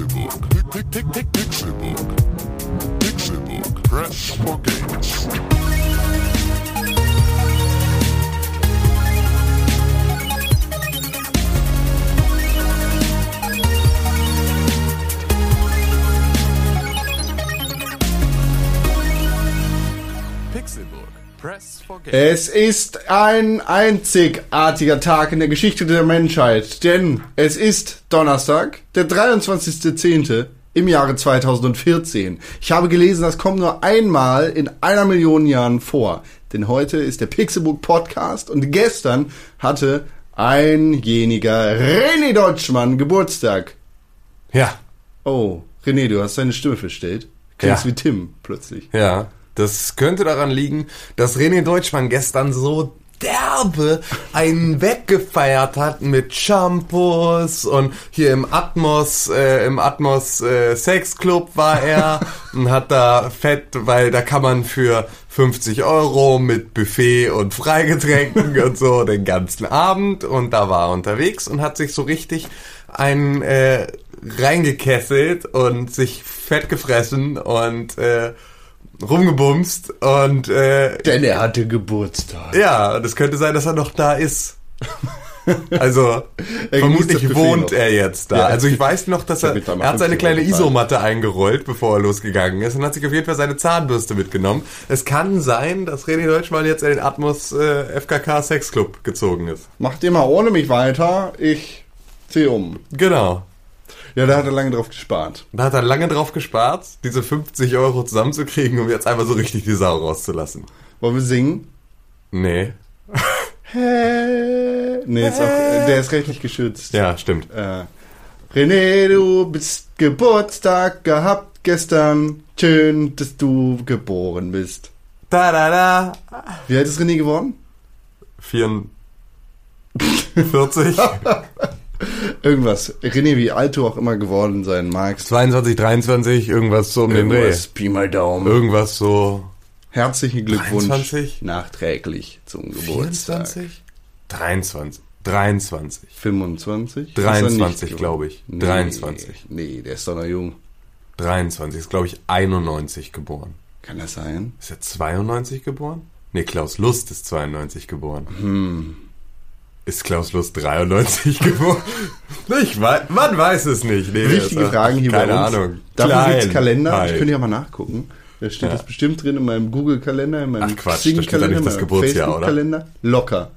Pixelbook. Pick, pick, pick, Pixelbook. Pixelbook. Press for games. Es ist ein einzigartiger Tag in der Geschichte der Menschheit, denn es ist Donnerstag, der 23.10. im Jahre 2014. Ich habe gelesen, das kommt nur einmal in einer Million Jahren vor, denn heute ist der Pixelbook Podcast und gestern hatte einjeniger René Deutschmann Geburtstag. Ja, Oh, René, du hast deine Stimme verstellt. Klingst Ja. wie Tim plötzlich. ja. Das könnte daran liegen, dass René Deutschmann gestern so derbe einen weggefeiert hat mit Shampoos und hier im Atmos, äh, im Atmos äh, Sexclub war er und hat da fett, weil da kann man für 50 Euro mit Buffet und Freigetränken und so den ganzen Abend und da war er unterwegs und hat sich so richtig ein äh, reingekesselt und sich fett gefressen und äh, rumgebumst und äh, Denn er hatte Geburtstag. ja, und es könnte sein, dass er noch da ist. Also Er genießt vermutlich Buffet wohnt noch. er jetzt da. Ja. Also ich weiß noch, dass er, Damit er er hat seine 50 kleine. Isomatte eingerollt, bevor er losgegangen ist und hat sich auf jeden Fall seine Zahnbürste mitgenommen. Es kann sein, dass René Deutschmann jetzt in den Atmos äh, FKK Sexclub gezogen ist. Macht ihr mal ohne mich weiter, ich zieh um. Genau. Ja, da hat er lange drauf gespart. Da hat er lange drauf gespart, diese 50 Euro zusammenzukriegen, um jetzt einfach so richtig die Sau rauszulassen. Wollen wir singen? Nee. Hä? Nee, ist auch, der ist rechtlich geschützt. Ja, stimmt. Äh, René, du bist Geburtstag gehabt gestern. Schön, dass du geboren bist. Da da da. Wie alt ist René geworden? 44. Irgendwas. René, wie alt du auch immer geworden sein magst. 22, 23, irgendwas so um den Dreh. Irgendwas, Pi mal Daumen. Irgendwas so Herzlichen Glückwunsch 23? nachträglich zum Geburtstag. 24? 23. 23. 25? Ist er 23, nicht glaube ich. Nee, 23. Nee, der ist doch noch jung. 23 ist, glaube ich, 91 geboren. Kann das sein? Ist er 92 geboren? Nee, Klaus Lust ist 92 geboren. Hm. Ist Klaus Lust 93 geboren? Ich weiß, man weiß es nicht. Nee, Wichtige ist- Fragen hier Keine bei uns. Ahnung. Dafür Klein gibt's Kalender. halt. Ich könnte ja mal nachgucken. Da steht Ja. das bestimmt drin in meinem Google-Kalender, in meinem Xing-Kalender, in meinem? Facebook-Kalender. Locker.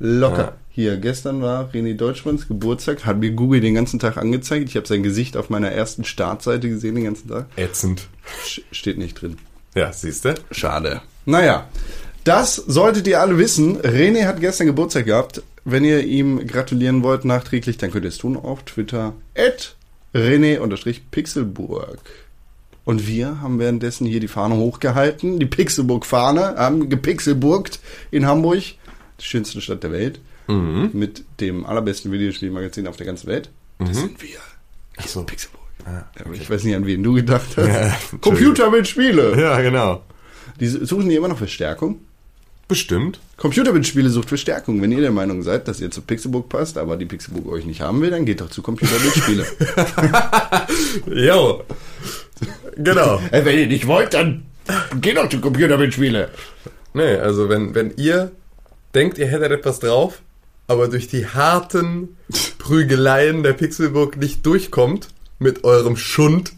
Locker. Ja. Hier, gestern war René Deutschmanns Geburtstag, hat mir Google den ganzen Tag angezeigt. Ich habe sein Gesicht auf meiner ersten Startseite gesehen den ganzen Tag. Ätzend. Steht nicht drin. Ja, siehst du? Schade. Naja, das solltet ihr alle wissen. René hat gestern Geburtstag gehabt. Wenn ihr ihm gratulieren wollt nachträglich, dann könnt ihr es tun auf Twitter. At René-Pixelburg. Und wir haben währenddessen hier die Fahne hochgehalten, die Pixelburg-Fahne, haben gepixelburgt in Hamburg, die schönste Stadt der Welt, mit dem allerbesten Videospielmagazin auf der ganzen Welt. Das sind wir. Ach so. Pixelburg. Ah, Aber Ich weiß nicht, an wen du gedacht hast. Ja, Computer mit Spiele. Ja, genau. Die suchen die immer noch Verstärkung? Bestimmt. Computerbildspiele sucht Verstärkung. Wenn ihr der Meinung seid, dass ihr zu Pixelbook passt, aber die Pixelbook euch nicht haben will, dann geht doch zu Computerbildspiele. Jo. Genau. Äh, wenn ihr nicht wollt, dann geht doch zu Computerbildspiele. Nee, also wenn, wenn ihr denkt, ihr hättet etwas drauf, aber durch die harten Prügeleien der Pixelburg nicht durchkommt mit eurem Schund,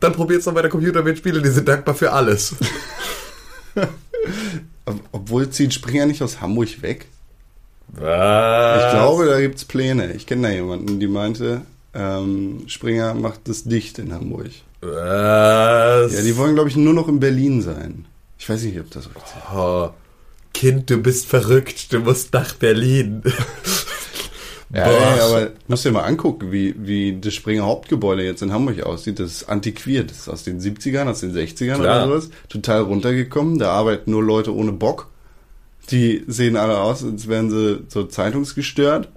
dann probiert's noch bei der Computerspiele, die sind dankbar für alles. Ob- Obwohl zieht Springer nicht aus Hamburg weg. Was? Ich glaube, da gibt's Pläne. Ich kenne da jemanden, die meinte, ähm, Springer macht das dicht in Hamburg. Was? Ja, die wollen, glaube ich, nur noch in Berlin sein. Ich weiß nicht, ob das offiziell oh, Kind, du bist verrückt, du musst nach Berlin. Ja, Boah. aber musst dir mal angucken, wie, wie das Springer Hauptgebäude jetzt in Hamburg aussieht. Das ist antiquiert. Das ist aus den 70ern, aus den 60ern Klar. oder sowas. Total runtergekommen. Da arbeiten nur Leute ohne Bock. Die sehen alle aus, als wären sie so zeitungsgestört.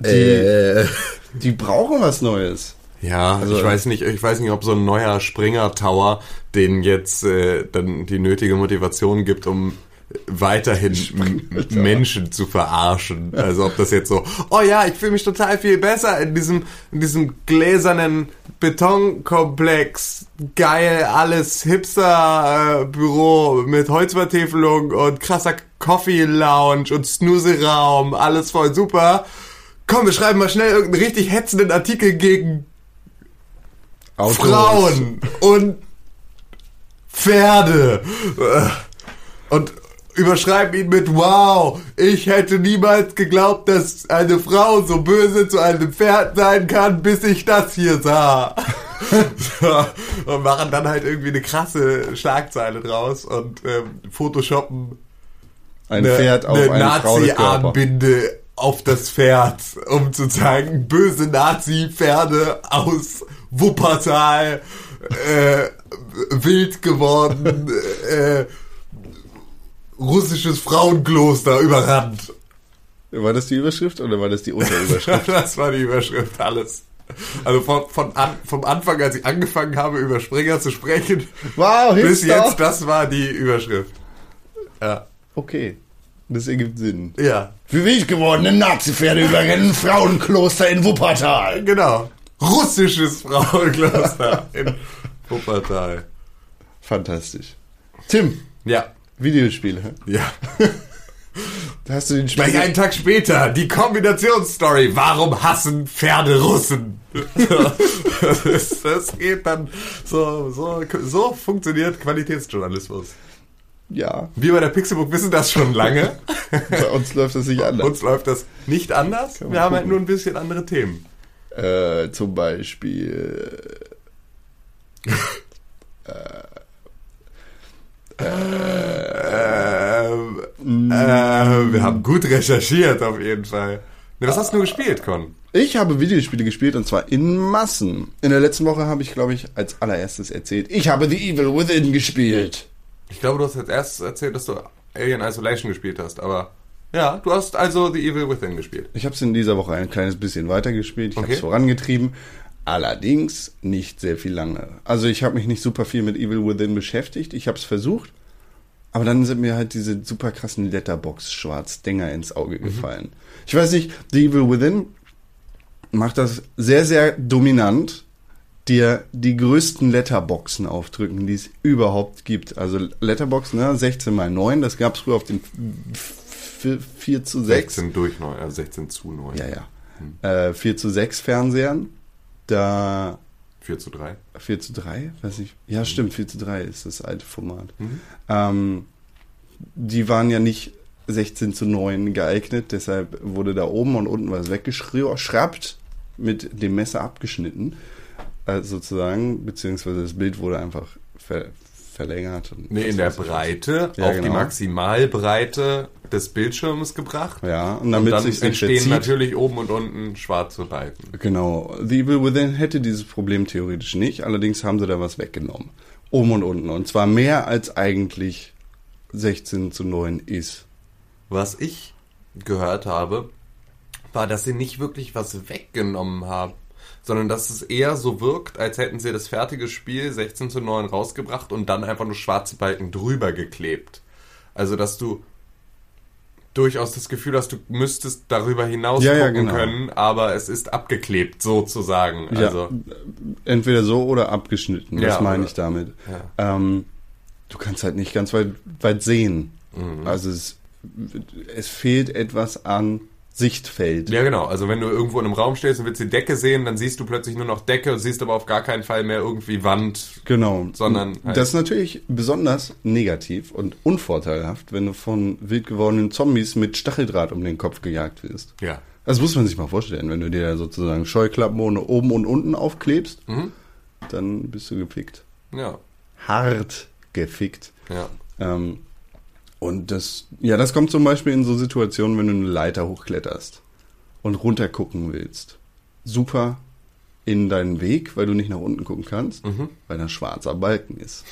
Die, Äh. die brauchen was Neues. Ja, Also- ich weiß nicht, ich weiß nicht, ob so ein neuer Springer Tower denen jetzt äh, dann die nötige Motivation gibt, um weiterhin Menschen zu verarschen. Also ob das jetzt so, oh ja, ich fühle mich total viel besser in diesem, in diesem gläsernen Betonkomplex. Geil, alles Hipster-Büro mit Holzvertäfelung und krasser Coffee-Lounge und Snooze-Raum. Alles voll super. Komm, wir schreiben mal schnell irgendeinen richtig hetzenden Artikel gegen Autos. Frauen und Pferde. Und überschreiben ihn mit Wow, ich hätte niemals geglaubt, dass eine Frau so böse zu einem Pferd sein kann, bis ich das hier sah. so, und machen dann halt irgendwie eine krasse Schlagzeile draus und ähm, photoshoppen Ein Pferd auf eine Frauenkörper. Nazi-Armbinde auf das Pferd, um zu zeigen, böse Nazi-Pferde aus Wuppertal, äh, wild geworden, äh, russisches Frauenkloster überrannt. War das die Überschrift oder war das die Unterüberschrift? Das war die Überschrift, alles. Also von, von an, vom Anfang, als ich angefangen habe, über Springer zu sprechen, wow, bis jetzt, das war die Überschrift. Ja. Okay, das ergibt Sinn. Ja, Für wild gewordene Nazi-Pferde überrennen Frauenkloster in Wuppertal. genau. Russisches Frauenkloster in Wuppertal. Fantastisch. Tim, Ja, Videospiele. ja. Da hast du den Gleich Spiel. einen Tag später, die Kombinationsstory. Warum hassen Pferde Russen? das, das geht dann, so, so, so funktioniert Qualitätsjournalismus. Ja, Wir bei der Pixelbook wissen das schon lange. bei uns läuft das nicht anders. Uns läuft das nicht anders. Wir haben halt nur ein bisschen andere Themen. Äh, zum Beispiel. Ähm, äh, wir haben gut recherchiert auf jeden Fall. Ne, was hast du gespielt, Con? Ich habe Videospiele gespielt und zwar in Massen. In der letzten Woche habe ich, glaube ich, als allererstes erzählt, ich habe The Evil Within gespielt. Ich glaube, du hast jetzt erst erzählt, dass du Alien Isolation gespielt hast, aber ja, du hast also The Evil Within gespielt. Ich habe es in dieser Woche ein kleines bisschen weitergespielt. Ich habe Okay. es vorangetrieben. Allerdings nicht sehr viel lange. Also ich habe mich nicht super viel mit Evil Within beschäftigt. Ich habe es versucht. Aber dann sind mir halt diese super krassen Letterbox-Schwarz-Dinger ins Auge gefallen. Ich weiß nicht, The Evil Within macht das sehr, sehr dominant, dir die größten Letterboxen aufdrücken, die es überhaupt gibt. Also Letterbox, ne, 16 mal 9, das gab es früher auf den 4 zu 6. 16 durch 9, also 16 zu 9. Ja, ja. Äh, 4 zu 6 Fernsehern. Da 4 zu 3. 4 zu 3, weiß ich. Ja, stimmt, 4 zu 3 ist das alte Format. Mhm. Ähm, die waren ja nicht 16 zu 9 geeignet, deshalb wurde da oben und unten was weggeschraubt, mit dem Messer abgeschnitten, äh, sozusagen, beziehungsweise das Bild wurde einfach ver verlängert. Und Nee, in der. Breite Ja, auf die genau. Maximalbreite des Bildschirms gebracht. Ja, und Und damit dann sich entstehen natürlich oben und unten schwarze Balken. Genau. The Evil Within hätte dieses Problem theoretisch nicht, allerdings haben sie da was weggenommen. Oben und unten. Und zwar mehr als eigentlich 16 zu 9 ist. Was ich gehört habe, war, dass sie nicht wirklich was weggenommen haben, sondern dass es eher so wirkt, als hätten sie das fertige Spiel 16 zu 9 rausgebracht und dann einfach nur schwarze Balken drüber geklebt. Also, dass du durchaus das Gefühl hast, du müsstest darüber hinaus Ja, ja, gucken genau. können, aber es ist abgeklebt, sozusagen. Also, ja, entweder so oder abgeschnitten. Das Ja, meine oder- ich damit. Ja. Ähm, du kannst halt nicht ganz weit, weit sehen. Mhm. Also es, es fehlt etwas an Sichtfeld. Ja, genau. Also wenn du irgendwo in einem Raum stehst und willst die Decke sehen, dann siehst du plötzlich nur noch Decke und siehst aber auf gar keinen Fall mehr irgendwie Wand. Genau. Sondern halt- das ist natürlich besonders negativ und unvorteilhaft, wenn du von wild gewordenen Zombies mit Stacheldraht um den Kopf gejagt wirst. Ja. Das muss man sich mal vorstellen, wenn du dir da sozusagen Scheuklappen ohne oben und unten aufklebst, Mhm. dann bist du gefickt. Ja. Hart gefickt. Ja. Ähm, und das, ja, das kommt zum Beispiel in so Situationen, wenn du eine Leiter hochkletterst und runter gucken willst. Super in deinen Weg, weil du nicht nach unten gucken kannst, Mhm. weil da ein schwarzer Balken ist.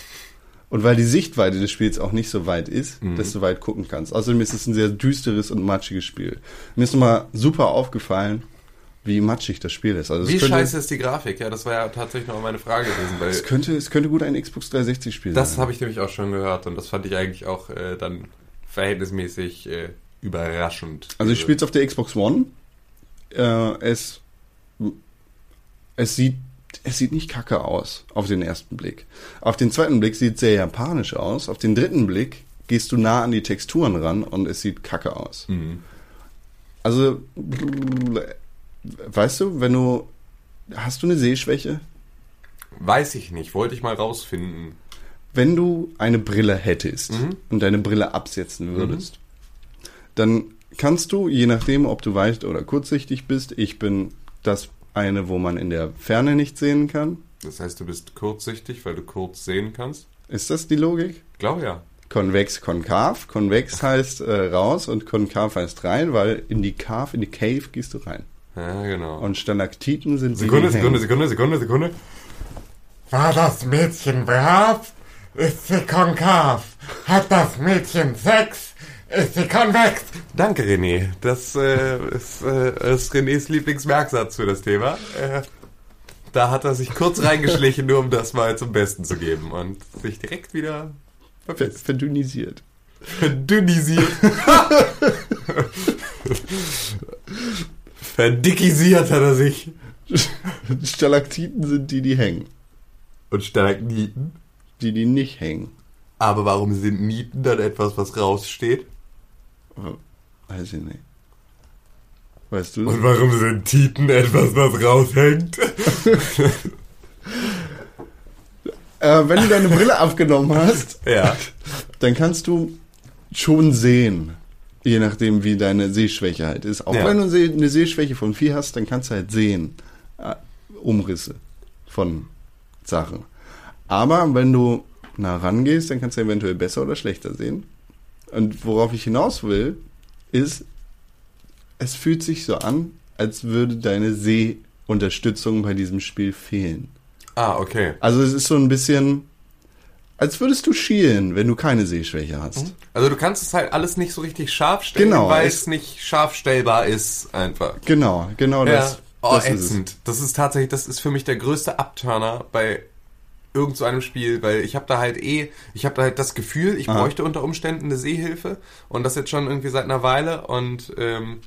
Und weil die Sichtweite des Spiels auch nicht so weit ist, Mhm. dass du weit gucken kannst. Außerdem ist es ein sehr düsteres und matschiges Spiel. Mir ist nochmal super aufgefallen, wie matschig das Spiel ist. Also Wie könnte, scheiße ist die Grafik? Ja, das war ja tatsächlich noch meine Frage gewesen, weil Es könnte, es könnte gut ein Xbox 360 Spiel das sein. habe ich nämlich auch schon gehört und das fand ich eigentlich auch äh, dann verhältnismäßig äh, überraschend. Also ich spiele es auf der Xbox One. Äh, es, es sieht es sieht nicht kacke aus auf den ersten Blick. Auf den zweiten Blick sieht es sehr japanisch aus. Auf den dritten Blick gehst du nah an die Texturen ran und es sieht kacke aus. Mhm. Also, weißt du, wenn du. Hast du eine Sehschwäche? Weiß ich nicht, wollte ich mal rausfinden. Wenn du eine Brille hättest Mhm. und deine Brille absetzen würdest, dann kannst du, je nachdem, ob du weit oder kurzsichtig bist, ich bin das eine, wo man in der Ferne nicht sehen kann. Das heißt, du bist kurzsichtig, weil du kurz sehen kannst? Ist das die Logik? Ich glaube ja. Konvex, konkav. Konvex heißt äh, raus und konkav heißt rein, weil in die Cave, in die Cave gehst du rein. Ja, genau. Und Stalaktiten sind Sekunde, Sekunde. Sekunde, Sekunde, Sekunde. War das Mädchen brav? Ist sie konkav? Hat das Mädchen Sex? Ist sie konvex? Danke, René. Das äh, ist, äh, ist Renés Lieblingsmerksatz für das Thema. Äh, da hat er sich kurz reingeschlichen, nur um das mal zum Besten zu geben und sich direkt wieder Ver verpisst. verdünnisiert. Verdünnisiert. Verdickisiert hat er sich. Stalaktiten sind die, die hängen. Und Stalagniten. Die, die nicht hängen. Aber warum sind Nieten dann etwas, was raussteht? Weiß ich nicht. Weißt du? Und warum sind Titen etwas, was raushängt? Äh, wenn du deine Brille abgenommen hast, Ja. dann kannst du schon sehen. Je nachdem, wie deine Sehschwäche halt ist. Auch Ja. wenn du eine Sehschwäche von 4 hast, dann kannst du halt sehen. Äh, Umrisse von Sachen. Aber wenn du nah rangehst, dann kannst du eventuell besser oder schlechter sehen. Und worauf ich hinaus will, ist, es fühlt sich so an, als würde deine Sehunterstützung bei diesem Spiel fehlen. Ah, okay. Also es ist so ein bisschen, als würdest du schielen, wenn du keine Sehschwäche hast. Also du kannst es halt alles nicht so richtig scharf stellen, Genau, weil es- nicht scharf stellbar ist, einfach. Genau, genau das. ja. Oh, das ist es. ätzend. Das ist tatsächlich, das ist für mich der größte Abturner bei irgend so einem Spiel, weil ich habe da halt eh, ich habe da halt das Gefühl, ich Aha. bräuchte unter Umständen eine Sehhilfe und das jetzt schon irgendwie seit einer Weile und ähm,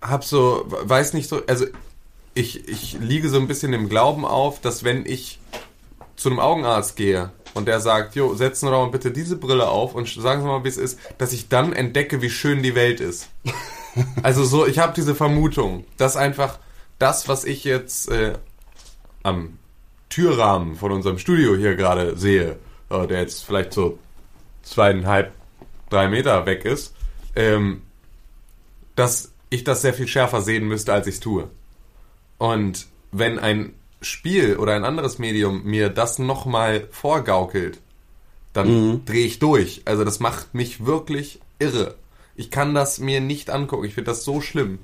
hab so, weiß nicht so, also ich, ich liege so ein bisschen im Glauben auf, dass wenn ich zu einem Augenarzt gehe und der sagt, jo, setzen Sie doch mal bitte diese Brille auf und sagen Sie mal, wie es ist, dass ich dann entdecke, wie schön die Welt ist. Also so, ich habe diese Vermutung, dass einfach das, was ich jetzt äh, am Türrahmen von unserem Studio hier gerade sehe, äh, der jetzt vielleicht so zweieinhalb, drei Meter weg ist, ähm, dass ich das sehr viel schärfer sehen müsste, als ich es tue. Und wenn ein Spiel oder ein anderes Medium mir das nochmal vorgaukelt, dann drehe ich durch. Also das macht mich wirklich irre. Ich kann das mir nicht angucken. Ich finde das so schlimm.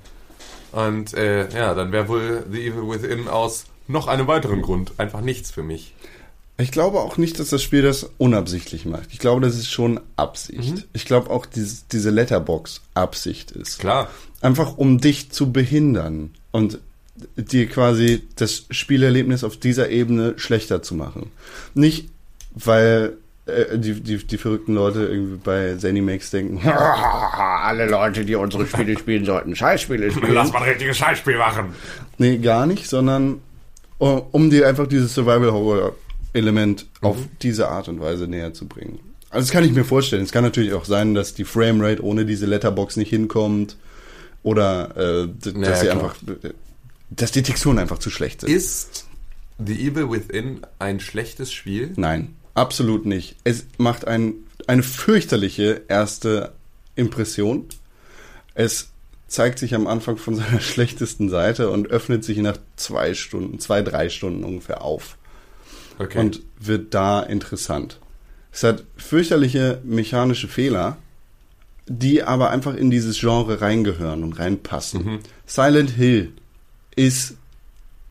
Und äh, ja, dann wäre wohl The Evil Within aus noch einem weiteren Grund einfach nichts für mich. Ich glaube auch nicht, dass das Spiel das unabsichtlich macht. Ich glaube, das ist schon Absicht. Ich glaube auch, dieses, diese Letterbox Absicht ist. Klar. Einfach um dich zu behindern und dir quasi das Spielerlebnis auf dieser Ebene schlechter zu machen. Nicht, weil äh, die, die, die verrückten Leute irgendwie bei Zenimax denken, alle Leute, die unsere Spiele spielen, sollten Scheißspiele spielen. mal ein richtiges Scheißspiel machen. Nee, gar nicht, sondern um, um dir einfach dieses Survival-Horror-Element auf diese Art und Weise näher zu bringen. Also das kann ich mir vorstellen. Es kann natürlich auch sein, dass die Framerate ohne diese Letterbox nicht hinkommt oder äh, dass sie klar. einfach, dass die Texturen einfach zu schlecht sind. Ist The Evil Within ein schlechtes Spiel? Nein, absolut nicht. Es macht ein, eine fürchterliche erste Impression. Es zeigt sich am Anfang von seiner schlechtesten Seite und öffnet sich nach zwei Stunden, zwei, drei Stunden ungefähr auf Okay. und wird da interessant. Es hat fürchterliche mechanische Fehler, die aber einfach in dieses Genre reingehören und reinpassen. Silent Hill ist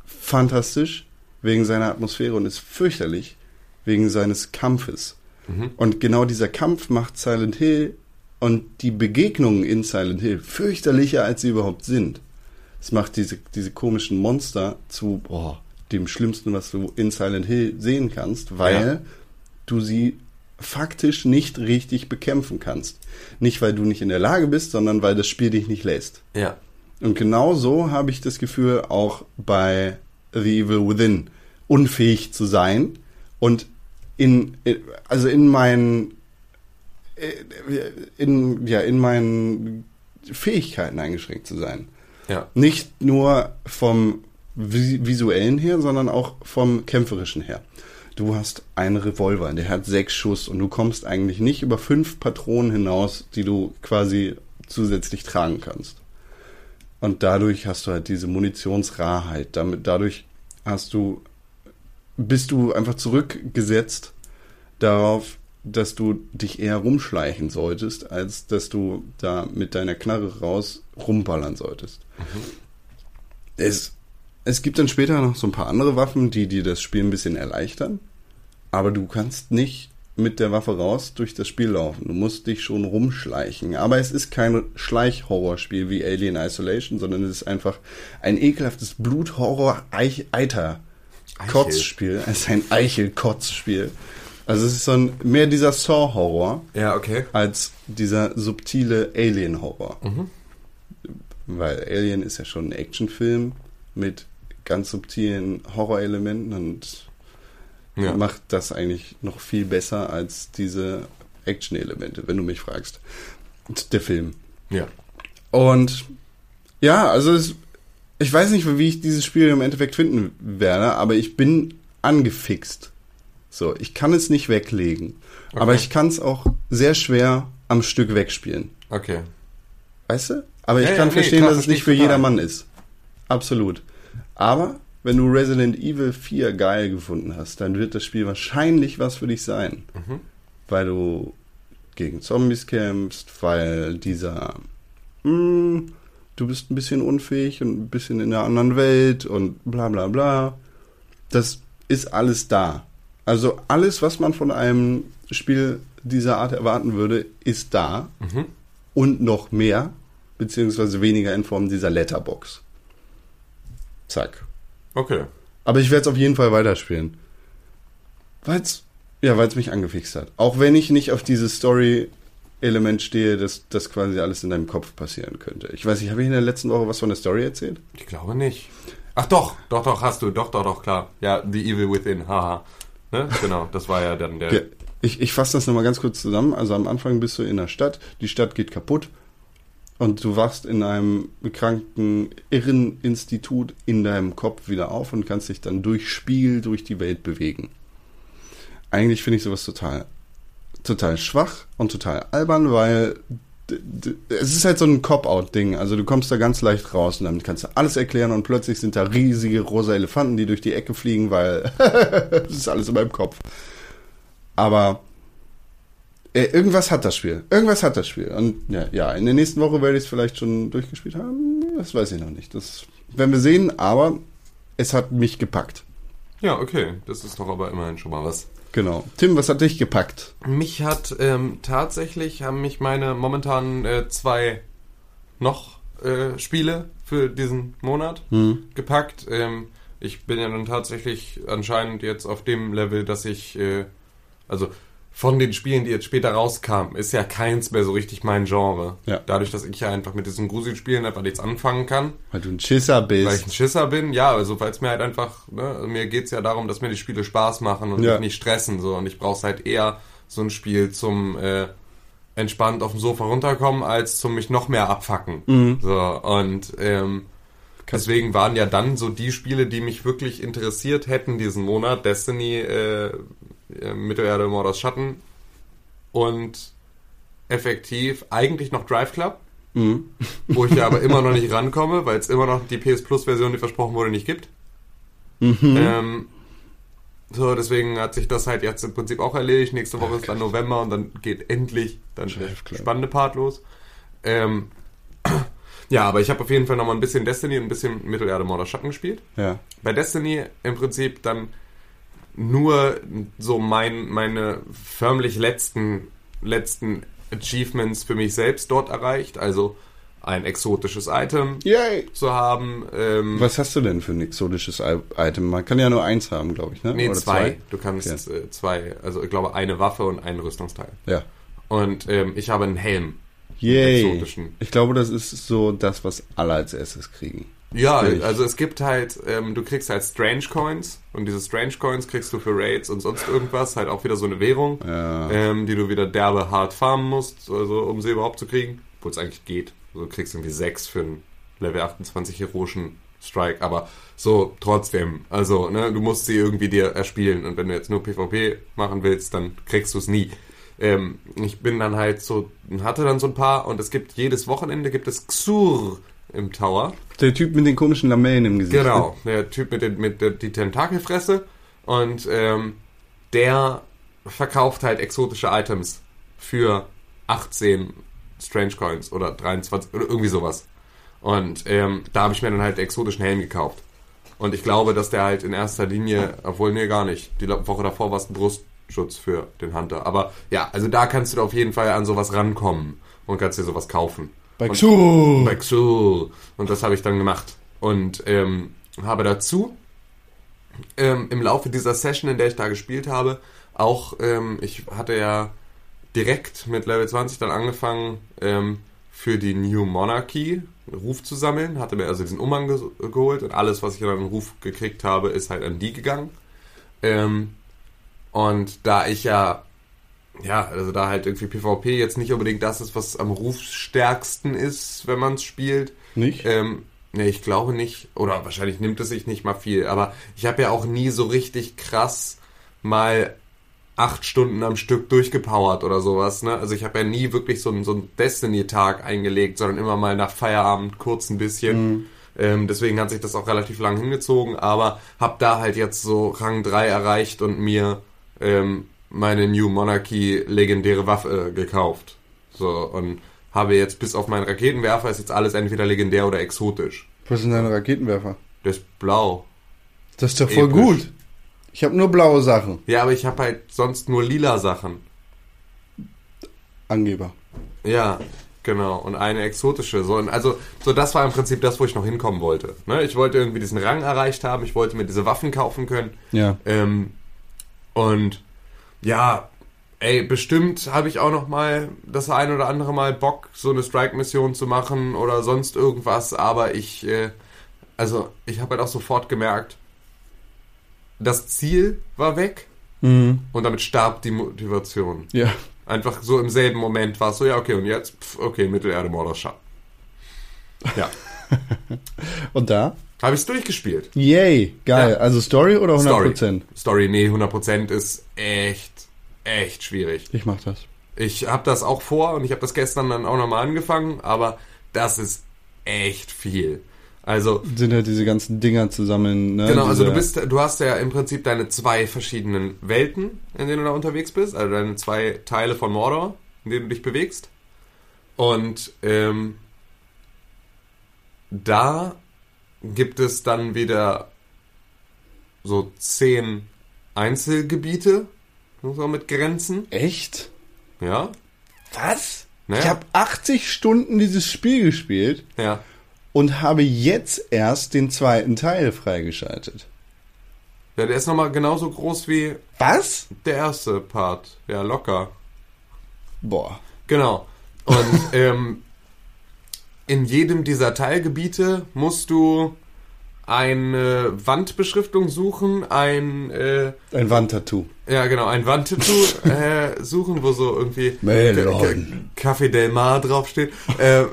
fantastisch wegen seiner Atmosphäre und ist fürchterlich wegen seines Kampfes. Und genau dieser Kampf macht Silent Hill und die Begegnungen in Silent Hill fürchterlicher, als sie überhaupt sind. Es macht diese, diese komischen Monster zu boah, dem Schlimmsten, was du in Silent Hill sehen kannst, weil Ja. du sie faktisch nicht richtig bekämpfen kannst. Nicht, weil du nicht in der Lage bist, sondern weil das Spiel dich nicht lässt. Ja. Und genau so habe ich das Gefühl auch bei The Evil Within unfähig zu sein und in also in meinen in ja in meinen Fähigkeiten eingeschränkt zu sein. Ja. Nicht nur vom vi- visuellen her, sondern auch vom kämpferischen her. Du hast einen Revolver, der hat sechs Schuss und du kommst eigentlich nicht über fünf Patronen hinaus, die du quasi zusätzlich tragen kannst. Und dadurch hast du halt diese Munitionsrarheit. Damit, dadurch hast du, bist du einfach zurückgesetzt darauf, dass du dich eher rumschleichen solltest, als dass du da mit deiner Knarre raus rumballern solltest. Es, es gibt dann später noch so ein paar andere Waffen, die dir das Spiel ein bisschen erleichtern. Aber du kannst nicht mit der Waffe raus durch das Spiel laufen. Du musst dich schon rumschleichen. Aber es ist kein Schleichhorrorspiel wie Alien Isolation, sondern es ist einfach ein ekelhaftes Bluthorror-Eiter-Kotzspiel. Es ist ein Eichel-Kotzspiel. Also es ist so ein, mehr dieser Saw-Horror Ja, okay. als dieser subtile Alien-Horror. Weil Alien ist ja schon ein Actionfilm mit ganz subtilen Horrorelementen und Ja. macht das eigentlich noch viel besser als diese Action-Elemente, wenn du mich fragst. Der Film. Ja. Und ja, also es, ich weiß nicht, wie ich dieses Spiel im Endeffekt finden werde, aber ich bin angefixt. So, ich kann es nicht weglegen, aber ich kann es auch sehr schwer am Stück wegspielen. Okay. Weißt du? Aber ich Ja, kann ja, nee, verstehen, klar, dass es nicht ich für jedermann ist. Absolut. Aber wenn du Resident Evil 4 geil gefunden hast, dann wird das Spiel wahrscheinlich was für dich sein. Mhm. Weil du gegen Zombies kämpfst, weil dieser mh, du bist ein bisschen unfähig und ein bisschen in einer anderen Welt und bla bla bla. Das ist alles da. Also alles, was man von einem Spiel dieser Art erwarten würde, ist da Mhm. und noch mehr, beziehungsweise weniger in Form dieser Letterbox. Zack. Okay. Aber ich werde es auf jeden Fall weiterspielen. Weil's, ja, weil es mich angefixt hat. Auch wenn ich nicht auf dieses Story-Element stehe, dass das quasi alles in deinem Kopf passieren könnte. Ich weiß nicht, habe ich in der letzten Woche was von der Story erzählt? Ich glaube nicht. Ach doch, doch, doch, hast du. Doch, doch, doch, klar. Ja, The Evil Within, haha. Ne? Genau, das war ja dann der... Ja, ich ich fasse das nochmal ganz kurz zusammen. Also am Anfang bist du in der Stadt, die Stadt geht kaputt und du wachst in einem bekranken Irreninstitut in deinem Kopf wieder auf und kannst dich dann durch Spiel durch die Welt bewegen. Eigentlich finde ich sowas total, total schwach und total albern, weil es ist halt so ein Cop-Out-Ding. Also du kommst da ganz leicht raus und damit kannst du alles erklären und plötzlich sind da riesige rosa Elefanten, die durch die Ecke fliegen, weil das ist alles in meinem Kopf. Aber äh, irgendwas hat das Spiel. Irgendwas hat das Spiel. Und ja, ja in der nächsten Woche werde ich es vielleicht schon durchgespielt haben. Das weiß ich noch nicht. Das werden wir sehen, aber es hat mich gepackt. Ja, okay. Das ist doch aber immerhin schon mal was. Genau. Tim, was hat dich gepackt? Mich hat ähm, tatsächlich, haben mich meine momentanen äh, zwei noch äh, Spiele für diesen Monat gepackt. Ähm, ich bin ja dann tatsächlich anscheinend jetzt auf dem Level, dass ich, äh, also von den Spielen, die jetzt später rauskamen, ist ja keins mehr so richtig mein Genre. Ja. Dadurch, dass ich ja einfach mit diesen Gruselspielen einfach nichts anfangen kann. Weil du ein Schisser Weil ich bist. ein Schisser bin, ja, also weil es mir halt einfach, ne, mir geht's ja darum, dass mir die Spiele Spaß machen und Ja. mich nicht stressen, so. Und ich brauch's halt eher so ein Spiel zum äh, entspannt auf dem Sofa runterkommen, als zum mich noch mehr abfacken. Mhm. So, und ähm, deswegen waren ja dann so die Spiele, die mich wirklich interessiert hätten diesen Monat, Destiny, äh, äh, Mittelerde Mordors Schatten und effektiv eigentlich noch Drive Club Mhm. wo ich ja aber immer noch nicht rankomme, weil es immer noch die PS Plus Version, die versprochen wurde, nicht gibt. Mhm. Ähm, so, deswegen hat sich das halt jetzt im Prinzip auch erledigt. Nächste Woche ist dann November und dann geht endlich dann der spannende Part los. Ähm, ja, aber ich habe auf jeden Fall noch mal ein bisschen Destiny und ein bisschen Mittelerde Mörder Schatten gespielt. Ja. Bei Destiny im Prinzip dann nur so mein, meine förmlich letzten, letzten Achievements für mich selbst dort erreicht. Also ein exotisches Item Yay! zu haben. Ähm, Was hast du denn für ein exotisches Item? Man kann ja nur eins haben, glaube ich, ne? nee, Oder zwei. Du kannst Okay. äh, zwei, also ich glaube eine Waffe und ein Rüstungsteil. Ja. Und ähm, ich habe einen Helm. Yay. exotischen. Ich glaube, das ist so das, was alle als erstes kriegen. Ja, also es gibt halt, ähm, du kriegst halt Strange Coins und diese Strange Coins kriegst du für Raids und sonst irgendwas, halt auch wieder so eine Währung, Ja. ähm, die du wieder derbe hart farmen musst, also um sie überhaupt zu kriegen, obwohl es eigentlich geht. Also du kriegst irgendwie sechs für einen Level 28 heroischen Strike, aber so trotzdem, also ne, du musst sie irgendwie dir erspielen und wenn du jetzt nur PvP machen willst, dann kriegst du es nie. Ähm, ich bin dann halt so, hatte dann so ein paar und es gibt jedes Wochenende gibt es Xur im Tower. Der Typ mit den komischen Lamellen im Gesicht. Genau, der Typ mit, den, mit der die Tentakelfresse und ähm, der verkauft halt exotische Items für 18 Strange Coins oder 23 oder irgendwie sowas. Und ähm, da habe ich mir dann halt exotischen Helm gekauft. Und ich glaube, dass der halt in erster Linie, obwohl nee, gar nicht. Die Woche davor war es ein Brustschutz für den Hunter. Aber ja, also da kannst du auf jeden Fall an sowas rankommen und kannst dir sowas kaufen. Bei Xur. bei Xul. Und das habe ich dann gemacht. Und ähm, habe dazu ähm, im Laufe dieser Session, in der ich da gespielt habe, auch, ähm, ich hatte ja direkt mit Level 20 dann angefangen, ähm, für die New Monarchy Ruf zu sammeln, hatte mir also diesen Umhang ge geholt und alles, was ich dann an Ruf gekriegt habe, ist halt an die gegangen. Ähm, und da ich ja, ja, also da halt irgendwie PvP jetzt nicht unbedingt das ist, was am rufstärksten ist, wenn man es spielt, Nicht? ähm, nee, ich glaube nicht. Oder wahrscheinlich nimmt es sich nicht mal viel. Aber ich habe ja auch nie so richtig krass mal acht Stunden am Stück durchgepowert oder sowas. Ne? Also ich habe ja nie wirklich so einen, so einen Destiny-Tag eingelegt, sondern immer mal nach Feierabend kurz ein bisschen. Ähm, deswegen hat sich das auch relativ lang hingezogen. Aber habe da halt jetzt so Rang 3 erreicht und mir ähm, meine New Monarchy legendäre Waffe äh, gekauft. So, und habe jetzt bis auf meinen Raketenwerfer ist jetzt alles entweder legendär oder exotisch. Was sind deine Raketenwerfer? Der ist blau. Das ist doch voll Episch. gut. Ich habe nur blaue Sachen. Ja, aber ich habe halt sonst nur lila Sachen. Angeber. Ja, genau. Und eine exotische. So, und also, so das war im Prinzip das, wo ich noch hinkommen wollte. Ne? Ich wollte irgendwie diesen Rang erreicht haben. Ich wollte mir diese Waffen kaufen können. Ja. Ähm, und ja, ey, bestimmt habe ich auch noch mal das ein oder andere Mal Bock, so eine Strike-Mission zu machen oder sonst irgendwas. Aber ich, äh, also ich habe halt auch sofort gemerkt, das Ziel war weg Mhm. und damit starb die Motivation. Ja. Einfach so im selben Moment war es so, ja, okay, und jetzt, pf, okay, Mittelerde Mordorschau. Ja. Und da? Habe ich es durchgespielt. Yay. Geil. Ja. Also Story oder 100%? Story. Story, nee, 100% ist echt, echt schwierig. Ich mach das. Ich habe das auch vor und ich habe das gestern dann auch nochmal angefangen, aber das ist echt viel. Also, Sind halt diese ganzen Dinger zusammen, ne? genau, also du bist, du hast ja im Prinzip deine zwei verschiedenen Welten, in denen du da unterwegs bist, also deine zwei Teile von Mordor, in denen du dich bewegst. Und ähm, da gibt es dann wieder so zehn Einzelgebiete, so mit Grenzen, Echt? ja. Was? Naja. Ich habe 80 Stunden dieses Spiel gespielt Ja. und habe jetzt erst den zweiten Teil freigeschaltet. Ja, der ist nochmal genauso groß wie Was? der erste Part. Ja, locker. Boah. Genau. Und ähm, in jedem dieser Teilgebiete musst du eine Wandbeschriftung suchen, ein äh, Ein Wandtattoo. ja genau, ein Wandtattoo äh, suchen, wo so irgendwie Café Del Mar draufsteht äh,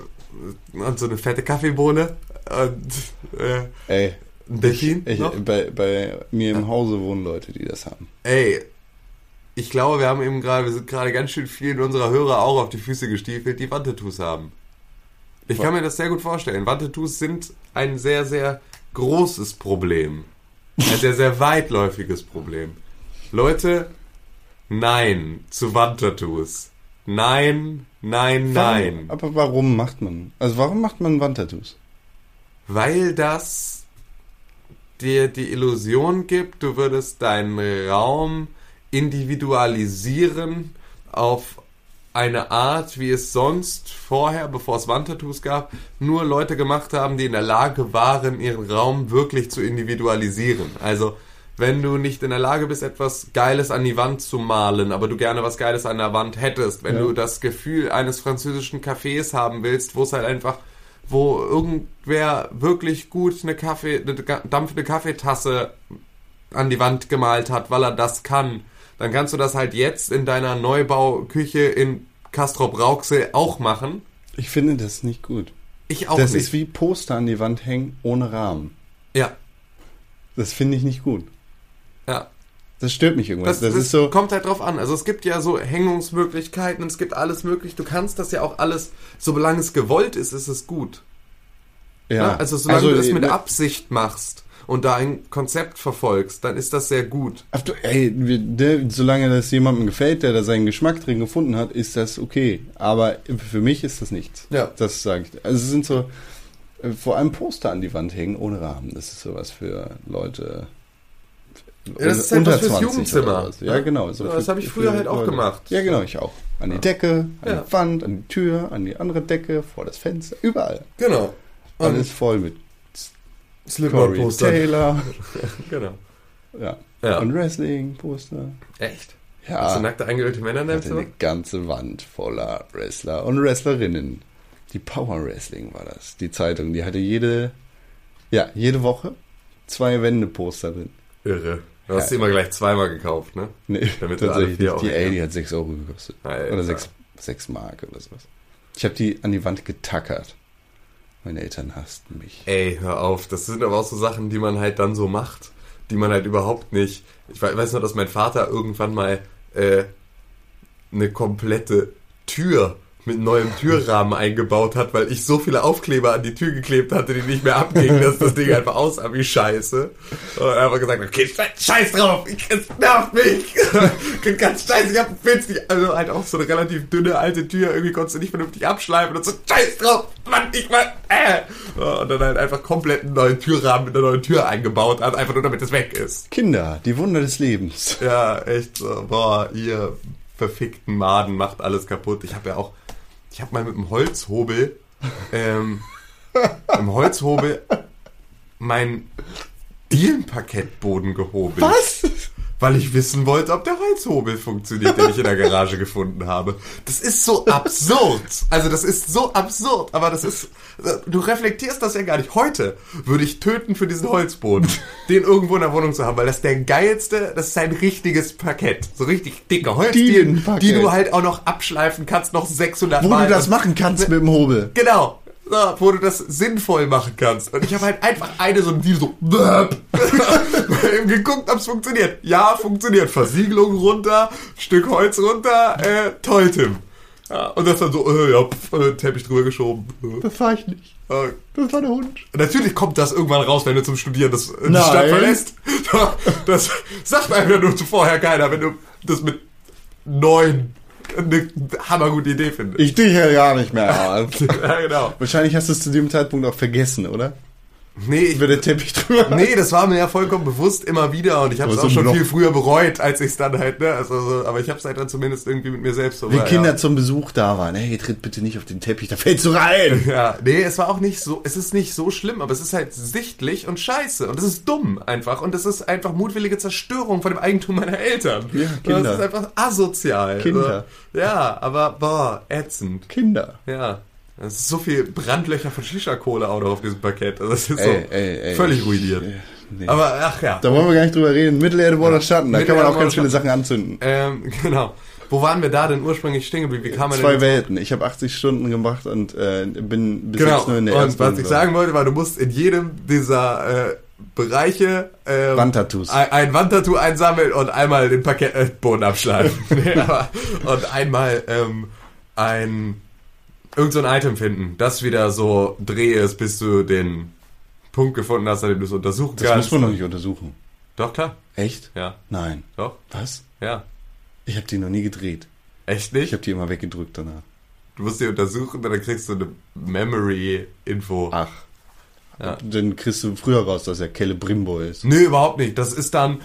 und so eine fette Kaffeebohne und äh, Ey, ein Delfin ich, noch. bei, bei mir im Hause wohnen Leute, die das haben. Ey, ich glaube, wir haben eben gerade, wir sind gerade ganz schön vielen unserer Hörer auch auf die Füße gestiefelt, die Wandtattoos haben. Ich kann mir das sehr gut vorstellen. Wandtattoos sind ein sehr, sehr großes Problem. Ein sehr, sehr weitläufiges Problem. Leute, nein zu Wandtattoos. Nein, nein, nein. Warum, aber warum macht man? Also warum macht man Wandtattoos? Weil das dir die Illusion gibt, du würdest deinen Raum individualisieren auf eine Art, wie es sonst vorher, bevor es Wandtattoos gab, nur Leute gemacht haben, die in der Lage waren, ihren Raum wirklich zu individualisieren. Also, wenn du nicht in der Lage bist, etwas Geiles an die Wand zu malen, aber du gerne was Geiles an der Wand hättest, wenn Ja. du das Gefühl eines französischen Cafés haben willst, wo es halt einfach, wo irgendwer wirklich gut eine Kaffee, eine dampfende Kaffeetasse an die Wand gemalt hat, weil er das kann, dann kannst du das halt jetzt in deiner Neubauküche in Castrop Rauxel auch machen. Ich finde das nicht gut. Ich auch das nicht. ist wie Poster an die Wand hängen ohne Rahmen. ja, Das finde ich nicht gut. ja. Das stört mich irgendwas. Das, Das, das ist so. kommt halt drauf an. Also es gibt ja so Hängungsmöglichkeiten und es gibt alles möglich. Du kannst das ja auch alles, solange es gewollt ist, ist es gut. Ja. Ne? Also solange du es mit ne- Absicht machst und da ein Konzept verfolgst, dann ist das sehr gut. Ach du, ey, ne, solange das jemandem gefällt, der da seinen Geschmack drin gefunden hat, ist das okay. Aber für mich ist das nichts. Ja. Das sage ich. Also es sind so äh, vor allem Poster an die Wand hängen ohne Rahmen. Das ist sowas für Leute. Ja, das ist halt unter was fürs 20 Jugendzimmer. was. Ja, genau. So das habe ich früher halt auch Leute. gemacht. Ja, genau, ich auch. An die Decke, an Ja. die Wand, an die Tür, an die andere Decke, vor das Fenster, überall. Genau. Alles voll mit Slipknot-Poster. Taylor. Genau. Ja. Ja. Und Wrestling-Poster. Echt? Ja. Hast du nackte eingeölte Männer in deinem Zimmer? eine ganze Wand voller Wrestler und Wrestlerinnen. Die Power Wrestling war das. Die Zeitung, die hatte jede, ja, jede Woche zwei Wände-Poster drin. Irre. Du hast Ja. sie immer gleich zweimal gekauft, ne? Nee, Damit tatsächlich. Die, ey, hängst. die hat 6 Euro gekostet. Alter. Oder 6, 6 Mark oder sowas. Ich habe die an die Wand getackert. Meine Eltern hassten mich. Ey, hör auf. Das sind aber auch so Sachen, die man halt dann so macht, die man halt überhaupt nicht. Ich we- weiß nur, dass mein Vater irgendwann mal äh, eine komplette Tür mit neuem Türrahmen eingebaut hat, weil ich so viele Aufkleber an die Tür geklebt hatte, die nicht mehr abgingen, dass das Ding einfach aussah wie Scheiße. Und er hat einfach gesagt, okay, scheiß drauf, ich, es nervt mich. Ich bin ganz scheiße, ich hab Witz nicht. Also halt auch so eine relativ dünne alte Tür, irgendwie konntest du nicht vernünftig abschleifen und so, scheiß drauf, Mann, ich mal, äh. Und dann halt einfach komplett einen neuen Türrahmen mit einer neuen Tür eingebaut hat, einfach nur damit es weg ist. Kinder, die Wunder des Lebens. Ja, echt so, boah, ihr verfickten Maden macht alles kaputt. Ich habe ja auch, ich habe mal mit dem Holzhobel, ähm, im Holzhobel mein Dielenparkettboden gehobelt. Was? Weil ich wissen wollte, ob der Holzhobel funktioniert, den ich in der Garage gefunden habe. Das ist so absurd. Also das ist so absurd. Aber das ist, du reflektierst das ja gar nicht. Heute würde ich töten für diesen Holzboden, den irgendwo in der Wohnung zu haben, weil das ist der geilste, das ist ein richtiges Parkett. So richtig dicke Holzdielen, die du halt auch noch abschleifen kannst, noch 600 Wo Mal. du das machen kannst mit dem Hobel. Genau. So, wo du das sinnvoll machen kannst. Und ich habe halt einfach eine so ein Deal so eben geguckt, ob es funktioniert. Ja, funktioniert. Versiegelung runter, Stück Holz runter, äh, toll, Tim. Ja, und das dann so, äh, ja, pf, äh, Teppich drüber geschoben. Äh, Das war ich nicht. äh. Das war der Hund. Natürlich kommt das irgendwann raus, wenn du zum Studieren das, äh, die Nein. Stadt verlässt. Das sagt einem ja nur vorher keiner, wenn du das mit neun eine hammergute Idee findest. Ich dich ja gar nicht mehr. ja, genau. Wahrscheinlich hast du es zu dem Zeitpunkt auch vergessen, oder? Nee, ich der Teppich drüber. Nee, das war mir ja vollkommen bewusst immer wieder und ich habe es auch schon noch- viel früher bereut, als ich es dann halt, ne, also, so, aber ich habe es halt dann zumindest irgendwie mit mir selbst so. Wie war, Kinder ja. zum Besuch da waren. Hey, tritt bitte nicht auf den Teppich, da fällst du rein. Ja, nee, es war auch nicht so, es ist nicht so schlimm, aber es ist halt sichtlich und scheiße und es ist dumm einfach und es ist einfach mutwillige Zerstörung von dem Eigentum meiner Eltern. Ja, Und Kinder. Das ist einfach asozial. Kinder. So, ja, aber boah, ätzend. Kinder. Ja. Es ist so viel Brandlöcher von Shisha-Kohle auch noch auf diesem Parkett. Also es ist so Ey, ey, ey. völlig ruiniert. Äh, Nee. Aber ach ja. da wollen wir gar nicht drüber reden. Mittelerde, Border, Schatten. Da kann man auch ganz viele Sachen anzünden. Ähm, genau. Wo waren wir da denn ursprünglich stehen geblieben? Wie kam man Zwei? Welten. Ich habe 80 Stunden gemacht und äh, bin bis Genau. jetzt nur in der Und ersten. was ich sagen wollte, war, du musst in jedem dieser äh, Bereiche ähm, Wandtattoos. ein, ein Wandtattoo einsammeln und einmal den Parkettboden abschleifen. Nee, aber- und einmal ähm, ein irgend so ein Item finden, das wieder so dreh ist, bis du den Punkt gefunden hast, an dem du es untersuchen Das kannst. muss man noch nicht untersuchen. Doch, klar. Echt? Ja. Nein. Doch. Was? Ja. Ich habe die noch nie gedreht. Echt Ich nicht? habe die immer weggedrückt danach. Du musst die untersuchen, dann kriegst du eine Memory-Info. Ach. Ja. Dann kriegst du früher raus, dass er Kelle Brimbo ist. Nö, überhaupt nicht. Das ist dann,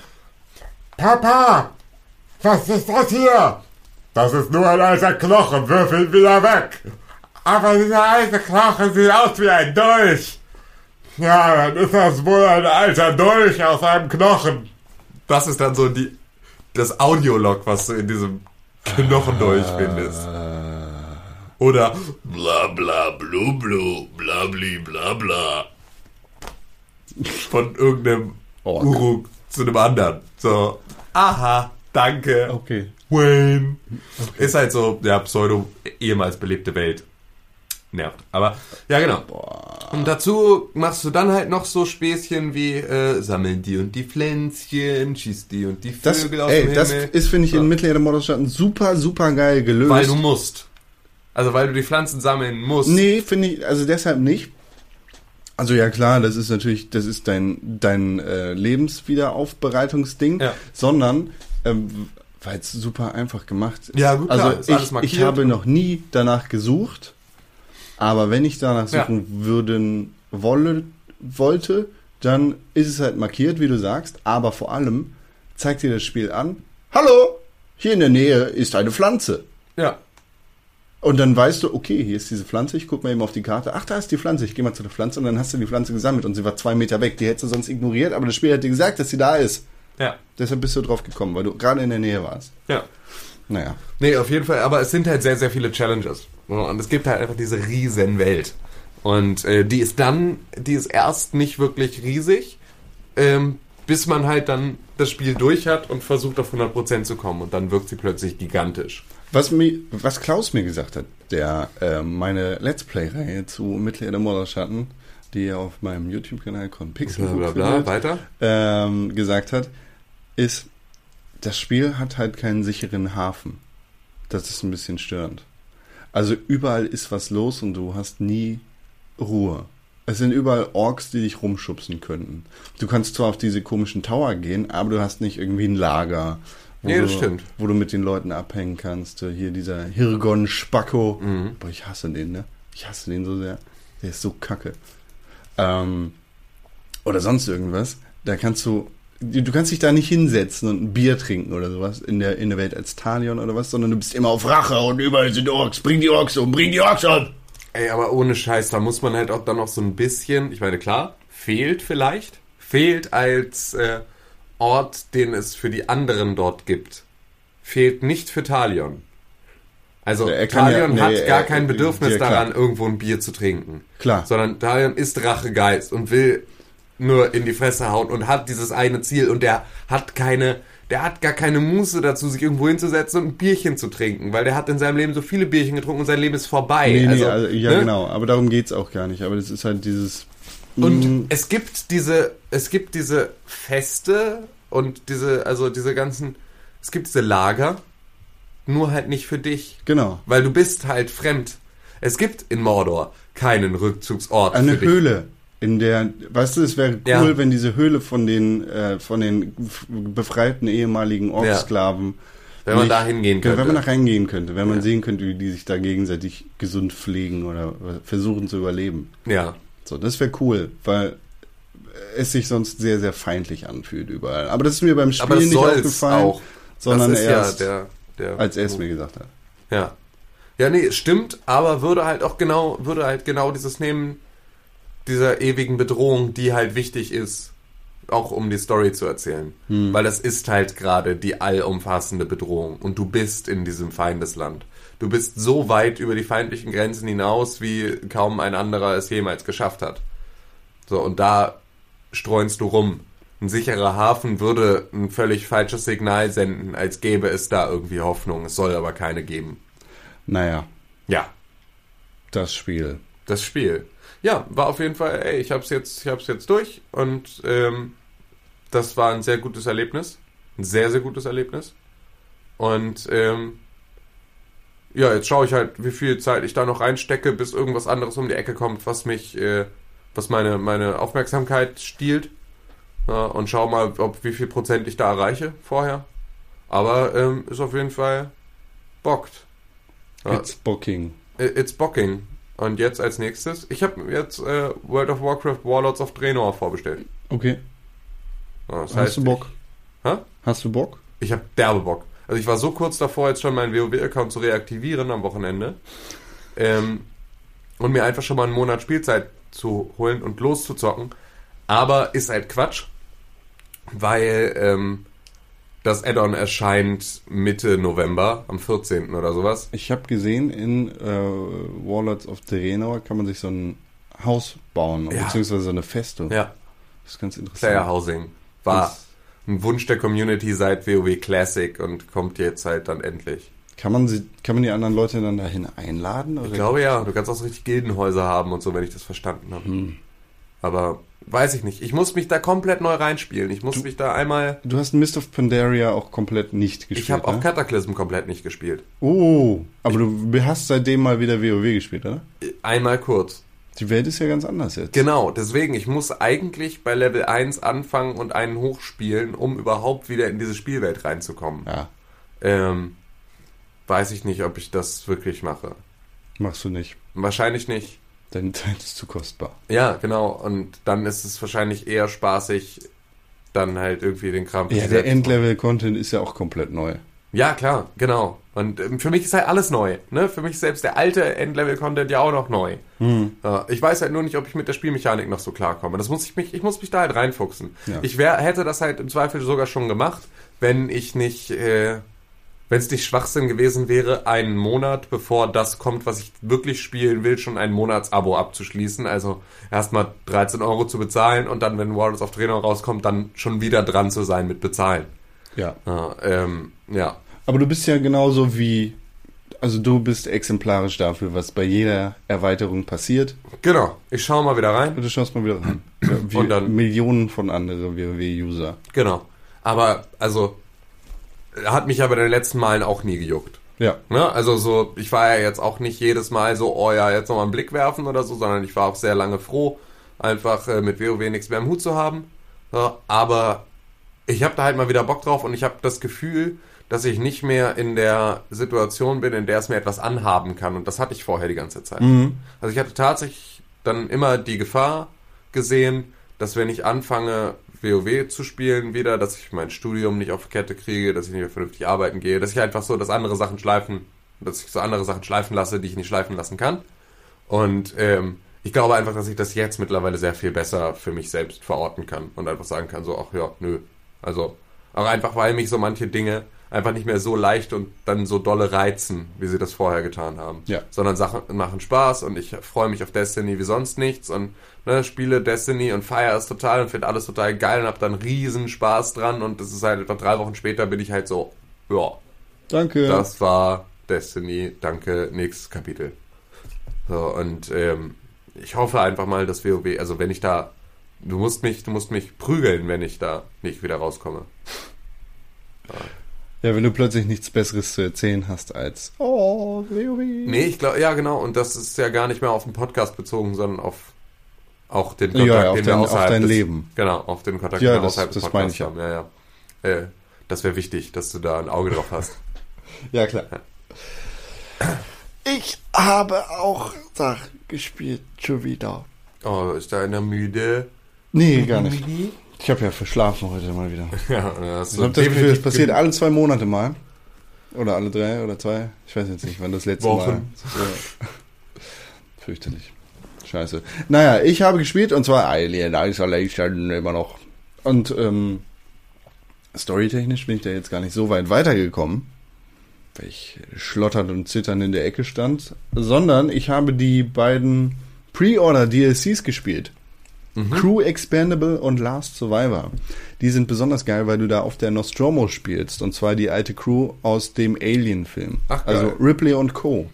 Papa, was ist das hier? Das ist nur ein alter Knochen, würfel wieder weg. Aber dieser alte Knochen sieht aus wie ein Dolch. Ja, dann ist das wohl ein alter Dolch aus einem Knochen. Das ist dann so die, das Audiolog, was du in diesem Knochendolch findest. Oder bla bla blu blu bla bli bla bla. Von irgendeinem Ork. Uruk zu einem anderen. So, aha, danke. Okay. Wayne. Ist halt so, ja, Pseudo, ehemals belebte Welt. Nervt. Aber, ja, genau. Und dazu machst du dann halt noch so Späßchen wie, äh, sammeln die und die Pflänzchen, schießt die und die Das, Vögel aus ey, dem das Himmel. ist, finde ich, So. in Mittelerde Modderstaaten super, super geil gelöst. Weil du musst. Also, weil du die Pflanzen sammeln musst. Nee, finde ich, also deshalb nicht. Also ja klar, das ist natürlich, das ist dein, dein äh, Lebenswiederaufbereitungsding, Ja. sondern ähm, weil es super einfach gemacht ist. Ja, gut, klar, Also alles ich, ich habe noch nie danach gesucht, aber wenn ich danach Ja. suchen würden wolle, wollte, dann ist es halt markiert, wie du sagst, aber vor allem zeigt dir das Spiel an, hallo, hier in der Nähe ist eine Pflanze. Ja. Und dann weißt du, okay, hier ist diese Pflanze, ich guck mal eben auf die Karte, ach, da ist die Pflanze, ich gehe mal zu der Pflanze und dann hast du die Pflanze gesammelt und sie war zwei Meter weg. Die hättest du sonst ignoriert, aber das Spiel hat dir gesagt, dass sie da ist. Ja. Deshalb bist du drauf gekommen, weil du gerade in der Nähe warst. Ja. Naja. Nee, auf jeden Fall, aber es sind halt sehr, sehr viele Challenges. Und es gibt halt einfach diese riesen Welt. Und äh, die ist dann, die ist erst nicht wirklich riesig, ähm, bis man halt dann das Spiel durch hat und versucht auf 100% zu kommen. Und dann wirkt sie plötzlich gigantisch. Was, mir, was Klaus mir gesagt hat, der äh, meine Let's Play-Reihe zu Mittelerde Moderschatten, die ihr auf meinem YouTube-Kanal Conpixel Bla bla bla, weiter. ähm, gesagt hat, ist, das Spiel hat halt keinen sicheren Hafen. Das ist ein bisschen störend. Also überall ist was los und du hast nie Ruhe. Es sind überall Orks, die dich rumschubsen könnten. Du kannst zwar auf diese komischen Tower gehen, aber du hast nicht irgendwie ein Lager. Wo Nee, das du, stimmt. Wo du mit den Leuten abhängen kannst. Hier dieser Hirgon Spacko. Mhm. Boah, ich hasse den, ne? Ich hasse den so sehr. Der ist so kacke. Ähm, oder sonst irgendwas. Da kannst du, du kannst dich da nicht hinsetzen und ein Bier trinken oder sowas in der, in der Welt als Talion oder was, sondern du bist immer auf Rache und überall sind Orks. Bring die Orks um, bring die Orks um. Ey, aber ohne Scheiß, da muss man halt auch dann noch so ein bisschen, ich meine, klar, fehlt vielleicht, fehlt als äh, Ort, den es für die anderen dort gibt, fehlt nicht für Talion. Also Ja, ja- Talion nee, hat gar er- kein Bedürfnis ja, daran, irgendwo ein Bier zu trinken. Klar. Sondern Talion ist Rachegeist und will nur in die Fresse hauen und hat dieses eine Ziel und der hat keine, der hat gar keine Muße dazu, sich irgendwo hinzusetzen und ein Bierchen zu trinken, weil der hat in seinem Leben so viele Bierchen getrunken und sein Leben ist vorbei. Nee, nee, also, also, ja ne? genau, aber darum geht's auch gar nicht. Aber das ist halt dieses. Und Mm, es gibt diese, es gibt diese Feste und diese, also diese ganzen, es gibt diese Lager, nur halt nicht für dich. genau. Weil du bist halt fremd. Es gibt in Mordor keinen Rückzugsort Eine für dich. Höhle, in der, weißt du, es wäre cool, Ja. wenn diese Höhle von den, äh, von den befreiten ehemaligen Orksklaven. Wenn man nicht- da hingehen könnte. Wenn man da reingehen könnte, wenn man sehen könnte, wie die sich da gegenseitig gesund pflegen oder versuchen zu überleben. Ja. So, das wäre cool, weil es sich sonst sehr, sehr feindlich anfühlt überall. Aber das ist mir beim Spiel nicht aufgefallen, auch. sondern erst, ja der, der, als er es mir gesagt hat. Ja. Ja, nee, stimmt, aber würde halt auch genau, würde halt genau dieses nehmen, dieser ewigen Bedrohung, die halt wichtig ist, auch um die Story zu erzählen. Weil das ist halt gerade die allumfassende Bedrohung und du bist in diesem Feindesland. Du bist so weit über die feindlichen Grenzen hinaus, wie kaum ein anderer es jemals geschafft hat. So, und da streunst du rum. Ein sicherer Hafen würde ein völlig falsches Signal senden, als gäbe es da irgendwie Hoffnung. Es soll aber keine geben. Naja, Ja, das Spiel. das Spiel. Ja, war auf jeden Fall, ey, ich hab's jetzt, ich hab's jetzt durch und ähm, das war ein sehr gutes Erlebnis. Ein sehr, sehr gutes Erlebnis. Und ähm, ja, jetzt schaue ich halt, wie viel Zeit ich da noch reinstecke, bis irgendwas anderes um die Ecke kommt, was mich, äh, was meine, meine Aufmerksamkeit stiehlt. Ja, und schau mal, ob wie viel Prozent ich da erreiche vorher. Aber ähm, ist auf jeden Fall bockt. Ja, It's Booking. It's Bocking. Und jetzt als nächstes, ich habe jetzt äh, World of Warcraft Warlords of Draenor vorbestellt. Okay. Ja, das Hast du Bock? Ich, hä? Hast du Bock? ich habe derbe Bock. Also ich war so kurz davor, jetzt schon meinen WoW-Account zu reaktivieren am Wochenende. Ähm, und mir einfach schon mal einen Monat Spielzeit zu holen und loszuzocken. Aber ist halt Quatsch, weil ähm, das Add-on erscheint Mitte November, am 14. oder sowas. Ich habe gesehen, in äh, Warlords of Draenor kann man sich so ein Haus bauen, Ja. beziehungsweise so eine Festung. Ja, Das ist ganz interessant. Player Housing. War Das- ein Wunsch der Community seit WoW Classic und kommt jetzt halt dann endlich. Kann man, sie, kann man die anderen Leute dann dahin einladen? Ich glaube ja, du kannst auch so richtig Gildenhäuser haben und so, wenn ich das verstanden habe. Hm. Aber weiß ich nicht. Ich muss mich da komplett neu reinspielen. Ich muss mich da einmal. Du hast Mist of Pandaria auch komplett nicht gespielt. Ich habe auch ne? Cataclysm komplett nicht gespielt. Oh, aber du hast seitdem mal wieder WoW gespielt, oder? Einmal kurz. Die Welt ist ja ganz anders jetzt. Genau, deswegen, ich muss eigentlich bei Level 1 anfangen und einen hochspielen, um überhaupt wieder in diese Spielwelt reinzukommen. Ja, Ähm, weiß ich nicht, ob ich das wirklich mache. machst du nicht. Wahrscheinlich nicht. Deine Zeit ist zu kostbar. Ja, genau. Und dann ist es wahrscheinlich eher spaßig, dann halt irgendwie den Kram Ja, selbst der zu Endlevel-Content ist ja auch komplett neu. Ja, klar, genau. Und ähm, für mich ist halt alles neu. Ne? Für mich ist selbst der alte Endlevel-Content ja auch noch neu. Hm. Äh, ich weiß halt nur nicht, ob ich mit der Spielmechanik noch so klarkomme. Das muss ich mich, ich muss mich da halt reinfuchsen. Ja. Ich wär, hätte das halt im Zweifel sogar schon gemacht, wenn ich nicht, äh, wenn es nicht Schwachsinn gewesen wäre, einen Monat bevor das kommt, was ich wirklich spielen will, schon ein Monatsabo abzuschließen. Also erstmal 13 Euro zu bezahlen und dann, wenn Warlords of Draenor rauskommt, dann schon wieder dran zu sein mit bezahlen. Ja. Ja, ähm, ja. Aber du bist ja genauso wie, also du bist exemplarisch dafür, was bei jeder Erweiterung passiert. Genau. Ich schaue mal wieder rein. Und du schaust mal wieder rein. Ja, wie Und dann- Millionen von anderen WoW-User. Genau. Aber, also, hat mich aber in den letzten Malen auch nie gejuckt. Ja. Ne? Also so, ich war ja jetzt auch nicht jedes Mal so, oh ja, jetzt nochmal einen Blick werfen oder so, sondern ich war auch sehr lange froh, einfach äh, mit WoW nichts mehr im Hut zu haben. Ja, aber ich habe da halt mal wieder Bock drauf und ich habe das Gefühl, dass ich nicht mehr in der Situation bin, in der es mir etwas anhaben kann. Und das hatte ich vorher die ganze Zeit. Also ich hatte tatsächlich dann immer die Gefahr gesehen, dass wenn ich anfange, WoW zu spielen wieder, dass ich mein Studium nicht auf Kette kriege, dass ich nicht mehr vernünftig arbeiten gehe, dass ich einfach so, dass andere Sachen schleifen, dass ich so andere Sachen schleifen lasse, die ich nicht schleifen lassen kann. Und ähm, ich glaube einfach, dass ich das jetzt mittlerweile sehr viel besser für mich selbst verorten kann und einfach sagen kann, so, ach ja, nö. Also, auch einfach, weil mich so manche Dinge einfach nicht mehr so leicht und dann so dolle reizen, wie sie das vorher getan haben. Ja. Sondern Sachen machen Spaß und ich freue mich auf Destiny wie sonst nichts und ne, spiele Destiny und feiere es total und finde alles total geil und habe dann riesen Spaß dran und das ist halt etwa drei Wochen später bin ich halt so, ja, Danke. das war Destiny, danke, nächstes Kapitel. So, und ähm, ich hoffe einfach mal, dass WoW, also wenn ich da, du musst mich, du musst mich prügeln, wenn ich da nicht wieder rauskomme. Ja, wenn du plötzlich nichts Besseres zu erzählen hast als Oh, WoW. Nee, ich glaube, ja genau, und das ist ja gar nicht mehr auf den Podcast bezogen, sondern auf auch den Ja, Kontakt, auf den dein- wir auf außerhalb dein des, Leben. Genau, auf den Kontakt, Ja, den wir das- außerhalb des das meine Podcasts ich ja. haben. Ja, ja. Äh, das wäre wichtig, dass du da ein Auge drauf hast. Ja, klar. Ich habe auch Sach gespielt, schon wieder. Oh, ist da einer müde? Nee, gar nicht. Ich habe ja verschlafen heute mal wieder. Ja, das Ich habe das Gefühl, das passiert alle zwei Monate mal. Oder alle drei oder zwei. Ich weiß jetzt nicht, wann das letzte Wochen. Mal. Ja. Fürchterlich. Scheiße. Naja, ich habe gespielt und zwar Alien Isolation immer noch. Und ähm, storytechnisch bin ich da jetzt gar nicht so weit weitergekommen, weil ich schlotternd und zitternd in der Ecke stand, sondern ich habe die beiden Pre-Order DLCs gespielt. Crew Expandable und Last Survivor. Die sind besonders geil, weil du da auf der Nostromo spielst. Und zwar die alte Crew aus dem Alien-Film. Ach, geil. Also Ripley und Co.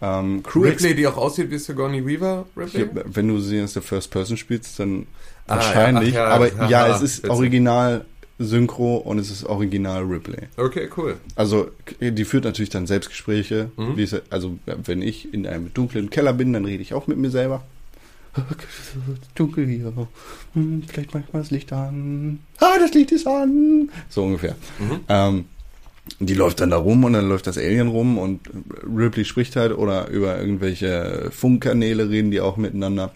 Ähm, Crew Ripley, die auch aussieht wie Sigourney Weaver, Ripley? ja, wenn du sie aus der First Person spielst, dann Ah, wahrscheinlich. ja, ja, aber ja, es ist original Synchro und es ist original Ripley. Okay, cool. Also die führt natürlich dann Selbstgespräche. Mhm. Also wenn ich in einem dunklen Keller bin, dann rede ich auch mit mir selber. Dunkel hier. Hm, Vielleicht mach ich mal das Licht an. Ah, das Licht ist an. So ungefähr. Mhm. Ähm, die läuft dann da rum und dann läuft das Alien rum und Ripley spricht halt oder über irgendwelche Funkkanäle reden die auch miteinander.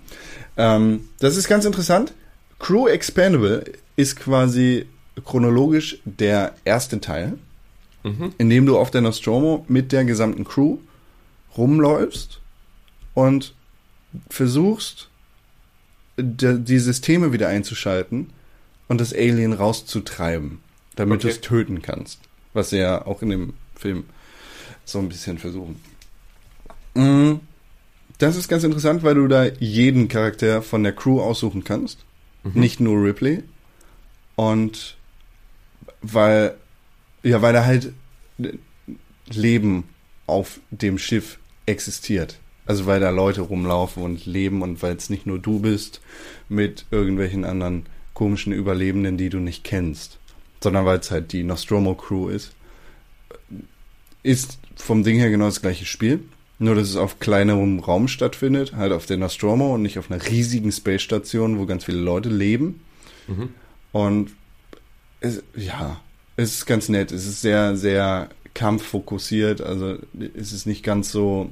Ähm, das ist ganz interessant. Crew Expandable ist quasi chronologisch der erste Teil. indem du auf der Nostromo mit der gesamten Crew rumläufst und versuchst, die Systeme wieder einzuschalten und das Alien rauszutreiben, damit du Okay. es töten kannst. Was sie ja auch in dem Film so ein bisschen versuchen. Mm, Das ist ganz interessant, weil du da jeden Charakter von der Crew aussuchen kannst. Nicht nur Ripley. Und weil, ja, weil da halt Leben auf dem Schiff existiert. Also weil da Leute rumlaufen und leben und weil es nicht nur du bist mit irgendwelchen anderen komischen Überlebenden, die du nicht kennst, sondern weil es halt die Nostromo Crew ist. Ist vom Ding her genau das gleiche Spiel, nur dass es auf kleinerem Raum stattfindet, halt auf der Nostromo und nicht auf einer riesigen Space Station, wo ganz viele Leute leben. Und es, ja, es ist ganz nett. Es ist sehr, sehr kampffokussiert. Also es ist nicht ganz so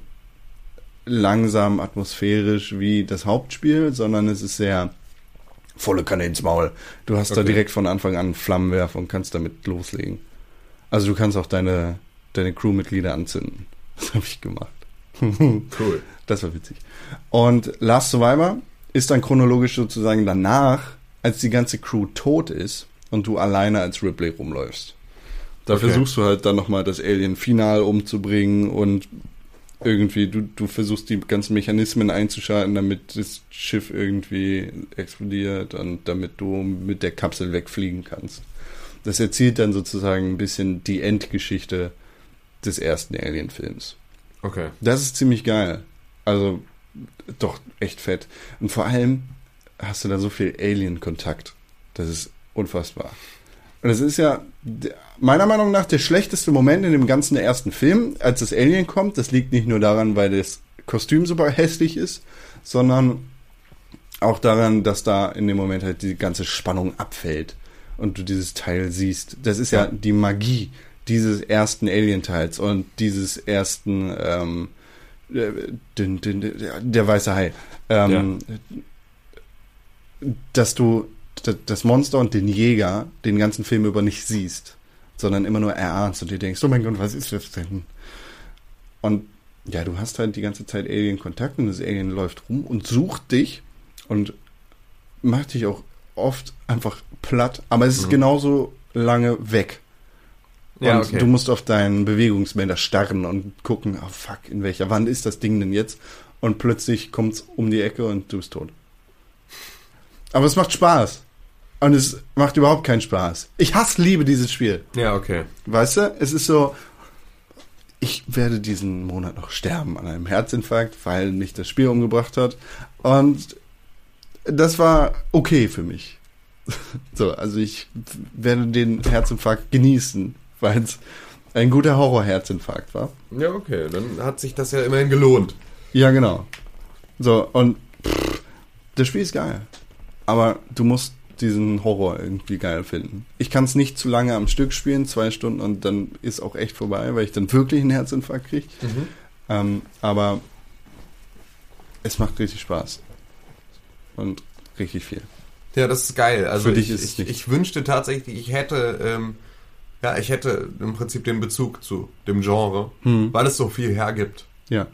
langsam, atmosphärisch wie das Hauptspiel, sondern es ist sehr volle Kanne ins Maul. Du hast da Okay. direkt von Anfang an einen Flammenwerfer und kannst damit loslegen. Also du kannst auch deine, deine Crewmitglieder anzünden. Das habe ich gemacht. Cool. Das war witzig. Und Last Survivor ist dann chronologisch sozusagen danach, als die ganze Crew tot ist und du alleine als Ripley rumläufst. Da Okay. versuchst du halt dann nochmal das Alien final umzubringen und irgendwie, du, du versuchst die ganzen Mechanismen einzuschalten, damit das Schiff irgendwie explodiert und damit du mit der Kapsel wegfliegen kannst. Das erzählt dann sozusagen ein bisschen die Endgeschichte des ersten Alien-Films. Okay. Das ist ziemlich geil. Also, doch, echt fett. Und vor allem hast du da so viel Alien-Kontakt. Das ist unfassbar. Und das ist ja meiner Meinung nach der schlechteste Moment in dem ganzen ersten Film, als das Alien kommt. Das liegt nicht nur daran, weil das Kostüm super hässlich ist, sondern auch daran, dass da in dem Moment halt die ganze Spannung abfällt und du dieses Teil siehst. Das ist ja die Magie dieses ersten Alien-Teils und dieses ersten ähm, äh, der, weiße Hai. Ähm, Dass du das Monster und den Jäger den ganzen Film über nicht siehst, sondern immer nur erahnst und dir denkst, oh mein Gott, was ist das denn? Und ja, du hast halt die ganze Zeit Alien-Kontakt und das Alien läuft rum und sucht dich und macht dich auch oft einfach platt, aber es ist genauso lange weg. Ja, und okay. du musst auf deinen Bewegungsmelder starren und gucken, oh fuck, in welcher Wand ist das Ding denn jetzt? Und plötzlich kommt's um die Ecke und du bist tot. Aber es macht Spaß. Und es macht überhaupt keinen Spaß. Ich hasse, liebe dieses Spiel. Ja, okay. Weißt du, es ist so, ich werde diesen Monat noch sterben an einem Herzinfarkt, weil mich das Spiel umgebracht hat. Und das war okay für mich. So, also ich werde den Herzinfarkt genießen, weil es ein guter Horror-Herzinfarkt war. Ja, okay. Dann hat sich das ja immerhin gelohnt. Ja, genau. So, und pff, das Spiel ist geil. Aber du musst diesen Horror irgendwie geil finden. Ich kann es nicht zu lange am Stück spielen, zwei Stunden, und dann ist auch echt vorbei, weil ich dann wirklich einen Herzinfarkt kriege. Ähm, aber es macht richtig Spaß. Und richtig viel. Ja, das ist geil. Also Für dich ich, ist es ich, nicht. ich wünschte tatsächlich, ich hätte, ähm, ja, ich hätte im Prinzip den Bezug zu dem Genre, Hm. weil es so viel hergibt. Ja.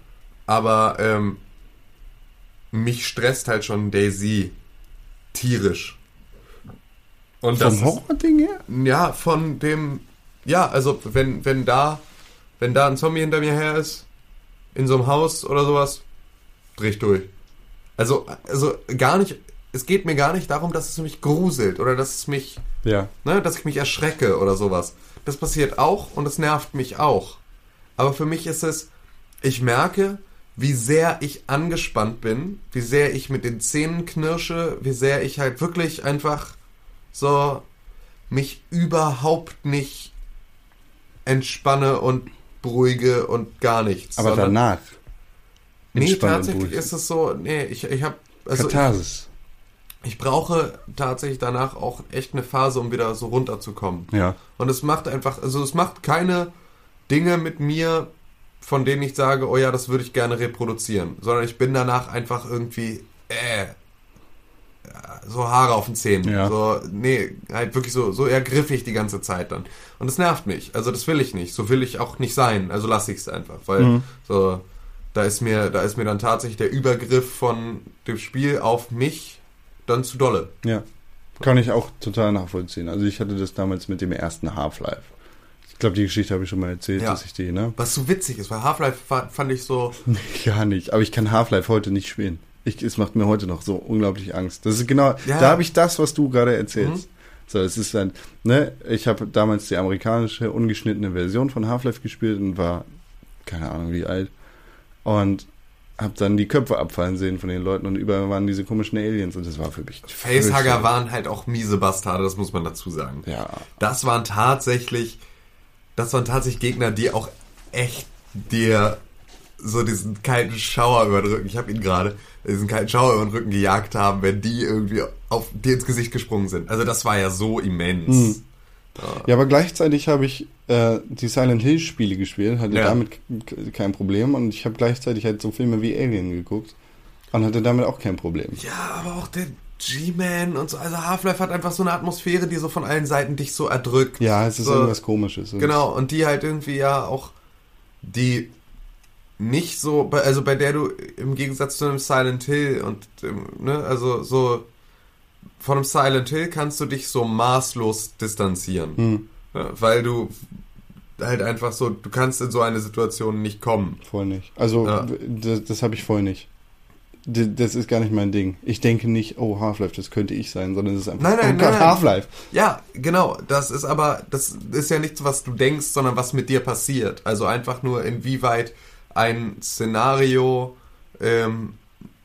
Aber ähm, mich stresst halt schon Daisy tierisch. Und das Vom Horror-Ding her? Ja, von dem, ja, also wenn, wenn da, wenn da ein Zombie hinter mir her ist, in so einem Haus oder sowas, dreh ich durch. Also, also gar nicht, es geht mir gar nicht darum, dass es mich gruselt oder dass es mich, Ja. ne, dass ich mich erschrecke oder sowas. Das passiert auch und es nervt mich auch. Aber für mich ist es, ich merke, wie sehr ich angespannt bin, wie sehr ich mit den Zähnen knirsche, wie sehr ich halt wirklich einfach so mich überhaupt nicht entspanne und beruhige und gar nichts. Aber danach. Nee, tatsächlich ist es so, nee, ich, ich habe also ich, Katharsis. ich brauche tatsächlich danach auch echt eine Phase, um wieder so runterzukommen. Ja. Und es macht einfach, also es macht keine Dinge mit mir, von denen ich sage, oh ja, das würde ich gerne reproduzieren, sondern ich bin danach einfach irgendwie, äh, so Haare auf den Zähnen. Ja. So, nee, halt wirklich so, so eher griffig die ganze Zeit dann. Und das nervt mich. Also das will ich nicht. So will ich auch nicht sein. Also lasse ich es einfach. Weil Mhm. so, da ist mir, da ist mir dann tatsächlich der Übergriff von dem Spiel auf mich dann zu dolle. Ja. Kann ich auch total nachvollziehen. Also ich hatte das damals mit dem ersten Half-Life. Ich glaube, die Geschichte habe ich schon mal erzählt, Ja. dass ich die, ne? Was so witzig ist, weil Half-Life fa- fand ich so, Gar nicht. Aber ich kann Half-Life heute nicht spielen. Ich, es macht mir heute noch so unglaublich Angst. Das ist genau, Ja. Mhm. da habe ich das, was du gerade erzählst. So, es ist dann, ne, ich habe damals die amerikanische ungeschnittene Version von Half-Life gespielt und war, keine Ahnung wie alt. Und habe dann die Köpfe abfallen sehen von den Leuten und überall waren diese komischen Aliens und das war für mich. Facehugger waren halt auch miese Bastarde, das muss man dazu sagen. Ja. Das waren tatsächlich, das waren tatsächlich Gegner, die auch echt dir so diesen kalten Schauer über den Rücken, ich habe ihn gerade, diesen kalten Schauer über den Rücken gejagt haben, wenn die irgendwie auf dir ins Gesicht gesprungen sind. Also das war ja so immens. Ja, aber gleichzeitig habe ich äh, die Silent Hill Spiele gespielt, hatte Ja. damit kein Problem und ich habe gleichzeitig halt so Filme wie Alien geguckt und hatte damit auch kein Problem. Ja, aber auch der G-Man und so, also Half-Life hat einfach so eine Atmosphäre, die so von allen Seiten dich so erdrückt. Ja, es ist so, irgendwas Komisches. Genau, und die halt irgendwie ja auch, die nicht so, also bei der du im Gegensatz zu einem Silent Hill und, ähm, ne, also so, von einem Silent Hill kannst du dich so maßlos distanzieren. Hm, Ja, weil du halt einfach so, du kannst in so eine Situation nicht kommen. voll nicht. Also Ja. das, das habe ich voll nicht. Das ist gar nicht mein Ding. Ich denke nicht, oh, Half-Life, das könnte ich sein, sondern es ist einfach, Nein, nein, oh nein, Gott, nein. Half-Life. Ja, genau. Das ist aber, das ist ja nichts, was du denkst, sondern was mit dir passiert. Also einfach nur, inwieweit ein Szenario ähm,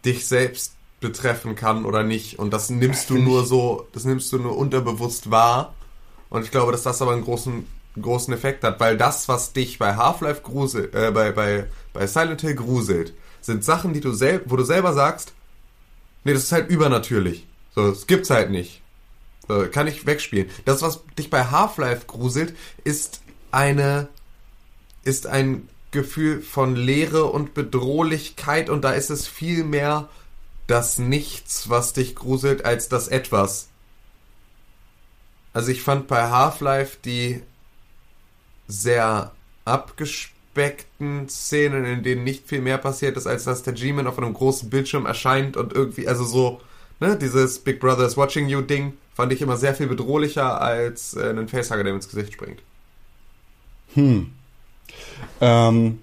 dich selbst betreffen kann oder nicht. Und das nimmst du nur so, das nimmst du nur unterbewusst wahr. Und ich glaube, dass das aber einen großen, großen Effekt hat, weil das, was dich bei Half-Life gruselt, äh, bei, bei, bei Silent Hill gruselt, sind Sachen, die du sel wo du selber sagst, nee, das ist halt übernatürlich. So, das gibt's halt nicht. So, kann ich wegspielen. Das, was dich bei Half-Life gruselt, ist eine, ist ein Gefühl von Leere und Bedrohlichkeit und da ist es viel mehr das Nichts, was dich gruselt, als das Etwas. Also ich fand bei Half-Life die sehr abgespeckten Szenen, in denen nicht viel mehr passiert ist, als dass der G-Man auf einem großen Bildschirm erscheint und irgendwie, also so, ne, dieses Big Brother is watching you Ding, fand ich immer sehr viel bedrohlicher als äh, einen Facehugger, der ihm ins Gesicht springt. Hm. Ähm,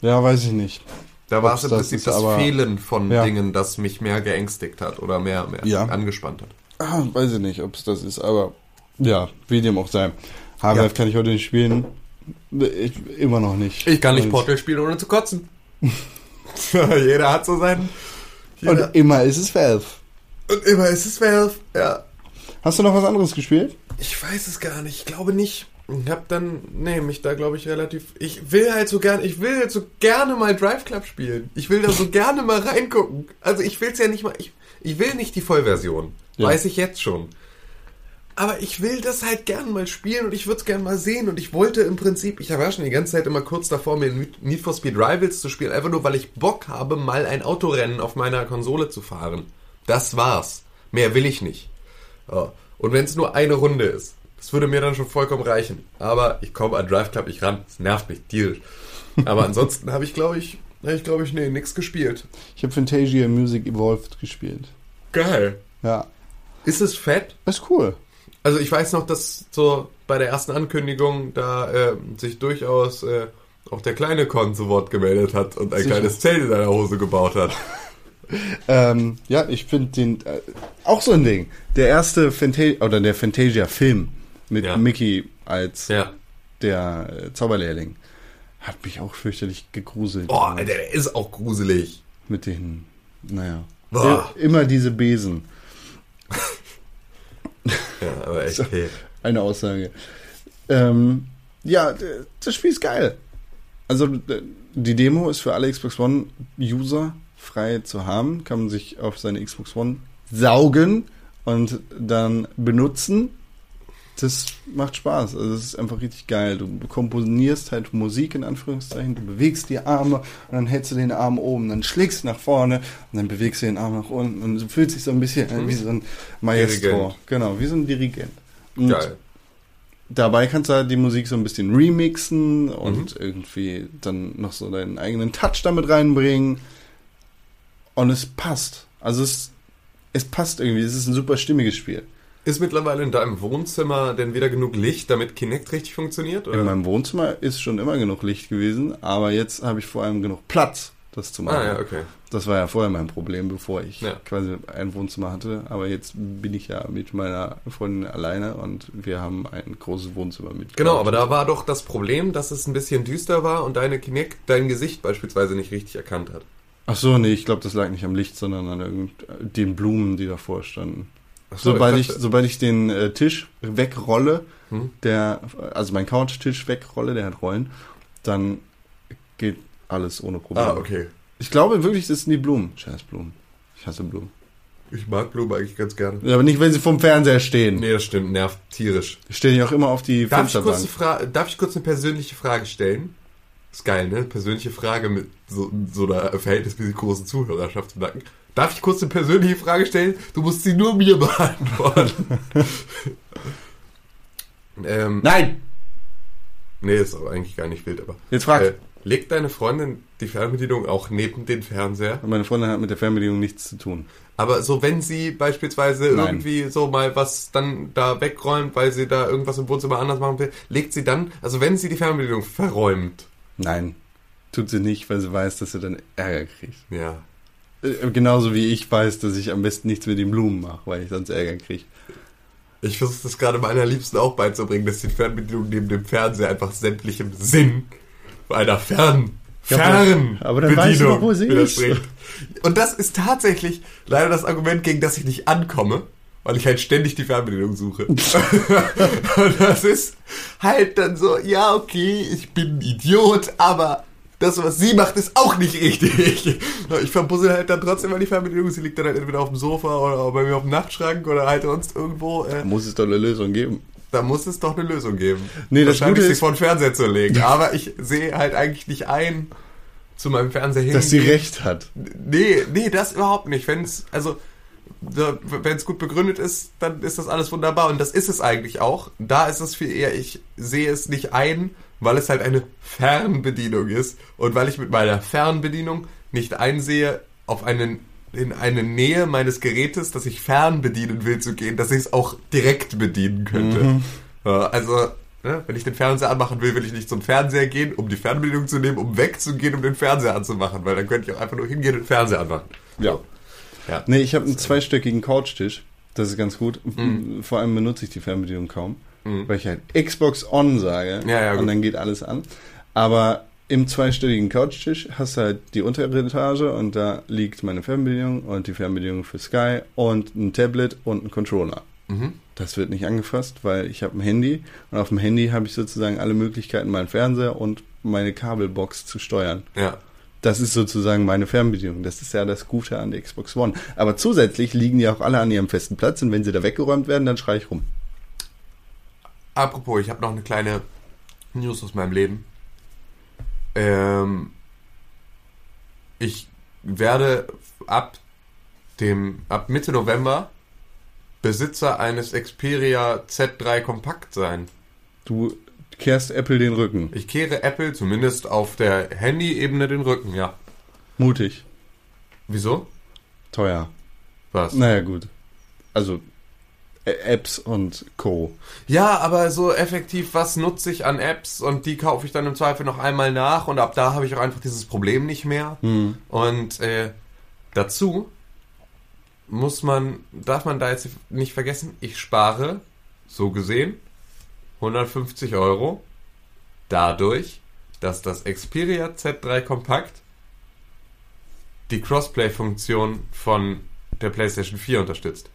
ja, weiß ich nicht. Da war es im das Prinzip das aber- Fehlen von Ja. Dingen, das mich mehr geängstigt hat oder mehr, mehr Ja. angespannt hat. Ah, weiß ich nicht, ob es das ist, aber ja, wie dem auch sei. Half-Life Ja. kann ich heute nicht spielen. Ich, immer noch nicht. Ich kann nicht Und- Portal spielen, ohne zu kotzen. Jeder hat so seinen. Jeder. Und immer ist es Valve. Und immer ist es Valve. Ja. Hast du noch was anderes gespielt? Ich weiß es gar nicht. Ich glaube nicht. Ich hab dann, nee, mich da glaube ich relativ. Ich will halt so gerne, ich will halt so gerne mal Drive Club spielen. Ich will da so gerne mal reingucken. Also ich will es ja nicht mal. Ich, ich will nicht die Vollversion. Ja. Weiß ich jetzt schon. Aber ich will das halt gern mal spielen und ich würde es gern mal sehen. Und ich wollte im Prinzip, ich war ja schon die ganze Zeit immer kurz davor, mir Need for Speed Rivals zu spielen, einfach nur, weil ich Bock habe, mal ein Autorennen auf meiner Konsole zu fahren. Das war's. Mehr will ich nicht. Und wenn es nur eine Runde ist, das würde mir dann schon vollkommen reichen. Aber ich komme an Drive Club nicht ran. Das nervt mich tierisch. Aber ansonsten habe ich, glaube ich, habe ich, glaube ich, nee, nix gespielt. Ich habe Fantasia Music Evolved gespielt. Geil. Ja. Ist es fett? Ist cool. Also ich weiß noch, dass so bei der ersten Ankündigung da äh, sich durchaus äh, auch der kleine Con zu Wort gemeldet hat und ein Sicher. kleines Zelt in seiner Hose gebaut hat. Ähm, ja, ich finde den äh, auch so ein Ding. Der erste Fantasia oder der Fantasia Film mit Ja. Mickey als Ja. der äh, Zauberlehrling hat mich auch fürchterlich gegruselt. Boah, Alter, der ist auch gruselig. Mit den, naja, Boah. Immer diese Besen. Ja, aber echt, okay. Eine Aussage. Ähm, ja, das Spiel ist geil. Also die Demo ist für alle Xbox One User frei zu haben. Kann man sich auf seine Xbox One saugen und dann benutzen. Das macht Spaß. Also es ist einfach richtig geil. Du komponierst halt Musik in Anführungszeichen, du bewegst die Arme und dann hältst du den Arm oben, dann schlägst du nach vorne und dann bewegst du den Arm nach unten und du fühlst dich so ein bisschen an wie so ein Maestro. Dirigent. Genau, wie so ein Dirigent. Und Geil. dabei kannst du halt die Musik so ein bisschen remixen und irgendwie dann noch so deinen eigenen Touch damit reinbringen. Und es passt. Also es, es passt irgendwie. Es ist ein super stimmiges Spiel. Ist mittlerweile in deinem Wohnzimmer denn wieder genug Licht, damit Kinect richtig funktioniert? In Oder? meinem Wohnzimmer ist schon immer genug Licht gewesen, aber jetzt habe ich vor allem genug Platz, das zu machen. Ah ja, okay. Das war ja vorher mein Problem, bevor ich Ja. quasi ein Wohnzimmer hatte. Aber jetzt bin ich ja mit meiner Freundin alleine und wir haben ein großes Wohnzimmer mit. Genau, aber da war doch das Problem, dass es ein bisschen düster war und deine Kinect dein Gesicht beispielsweise nicht richtig erkannt hat. Ach so, nee, ich glaube, das lag nicht am Licht, sondern an irgend, den Blumen, die davor standen. So, Sobald ich, dachte- sobald ich den äh, Tisch wegrolle, Hm? der, also mein Couchtisch wegrolle, der hat Rollen, dann geht alles ohne Probleme. Ah, okay. Ich glaube wirklich, das sind die Blumen. Scheiß Blumen. Ich hasse Blumen. Ich mag Blumen eigentlich ganz gerne. Ja, aber nicht, wenn sie vom Fernseher stehen. Nee, das stimmt, nervt tierisch. Stehen die auch immer auf die Darf ich, kurz Fensterbank. Darf ich kurz eine persönliche Frage stellen? Ist geil, ne? Persönliche Frage mit so, so einer verhältnismäßig großen Zuhörerschaft im Nacken. Darf ich kurz eine persönliche Frage stellen? Du musst sie nur mir beantworten. ähm, Nein! nee, ist aber eigentlich gar nicht wild, aber. Jetzt frag. Äh, legt deine Freundin die Fernbedienung auch neben den Fernseher? Meine Freundin hat mit der Fernbedienung nichts zu tun. Aber so, wenn sie beispielsweise Nein. irgendwie so mal was dann da wegräumt, weil sie da irgendwas im Wohnzimmer anders machen will, legt sie dann, also wenn sie die Fernbedienung verräumt, Nein. Tut sie nicht, weil sie weiß, dass sie dann Ärger kriegt. ja, Genauso wie ich weiß, dass ich am besten nichts mit den Blumen mache, weil ich sonst Ärger kriege. Ich versuche das gerade meiner Liebsten auch beizubringen, dass die Fernbedienung neben dem Fernseher einfach sämtlichem Sinn einer Fern Ja, aber- Fern aber dann weißt du wo sie ist. Und das ist tatsächlich leider das Argument, gegen das ich nicht ankomme, weil ich halt ständig die Fernbedienung suche. Und das ist halt dann so, ja, okay, ich bin ein Idiot, aber das, was sie macht, ist auch nicht richtig. Ich verpuzzle halt dann trotzdem mal die Fernbedienung. Sie liegt dann halt entweder auf dem Sofa oder bei mir auf dem Nachtschrank oder halt sonst irgendwo. Äh, Da muss es doch eine Lösung geben. da muss es doch eine Lösung geben. Nee, das Wahrscheinlich Gute ist- vor den Fernseher zu legen. Aber ich sehe halt eigentlich nicht ein, zu meinem Fernseher hin. Dass sie recht hat. Nee, nee, das überhaupt nicht. Wenn es, also, wenn es gut begründet ist, dann ist das alles wunderbar. Und das ist es eigentlich auch. Da ist es viel eher, ich sehe es nicht ein, weil es halt eine Fernbedienung ist. Und weil ich mit meiner Fernbedienung nicht einsehe, auf einen, in eine Nähe meines Gerätes, das ich fern bedienen will, zu gehen, dass ich es auch direkt bedienen könnte. Ja, also, ne, wenn ich den Fernseher anmachen will, will ich nicht zum Fernseher gehen, um die Fernbedienung zu nehmen, um wegzugehen, um den Fernseher anzumachen, weil dann könnte ich auch einfach nur hingehen und den Fernseher anmachen. Ja. Ja. Nee, ich habe einen zweistöckigen Couchtisch. Das ist ganz gut. Vor allem benutze ich die Fernbedienung kaum, weil ich halt Xbox On sage Ja, ja, und dann geht alles an. Aber im zweistöckigen Couchtisch hast du halt die untere Etage und da liegt meine Fernbedienung und die Fernbedienung für Sky und ein Tablet und ein Controller. Mhm. Das wird nicht angefasst, weil ich habe ein Handy und auf dem Handy habe ich sozusagen alle Möglichkeiten, meinen Fernseher und meine Kabelbox zu steuern. Ja. Das ist sozusagen meine Fernbedienung. Das ist ja das Gute an der Xbox One. Aber zusätzlich liegen die auch alle an ihrem festen Platz und wenn sie da weggeräumt werden, dann schreie ich rum. Apropos, ich habe noch eine kleine News aus meinem Leben. Ähm, ich werde ab dem ab Mitte November Besitzer eines Xperia Z3 Kompakt sein. Du kehrst Apple den Rücken. Ich kehre Apple zumindest auf der Handy-Ebene den Rücken, ja. Mutig. Wieso? Teuer. Was? Naja, gut. Also Apps und Co. Ja, aber so effektiv, was nutze ich an Apps und die kaufe ich dann im Zweifel noch einmal nach und ab da habe ich auch einfach dieses Problem nicht mehr. Und äh, dazu muss man, darf man da jetzt nicht vergessen, ich spare, so gesehen, 150 Euro dadurch, dass das Xperia Z3 Kompakt die Crossplay-Funktion von der PlayStation 4 unterstützt.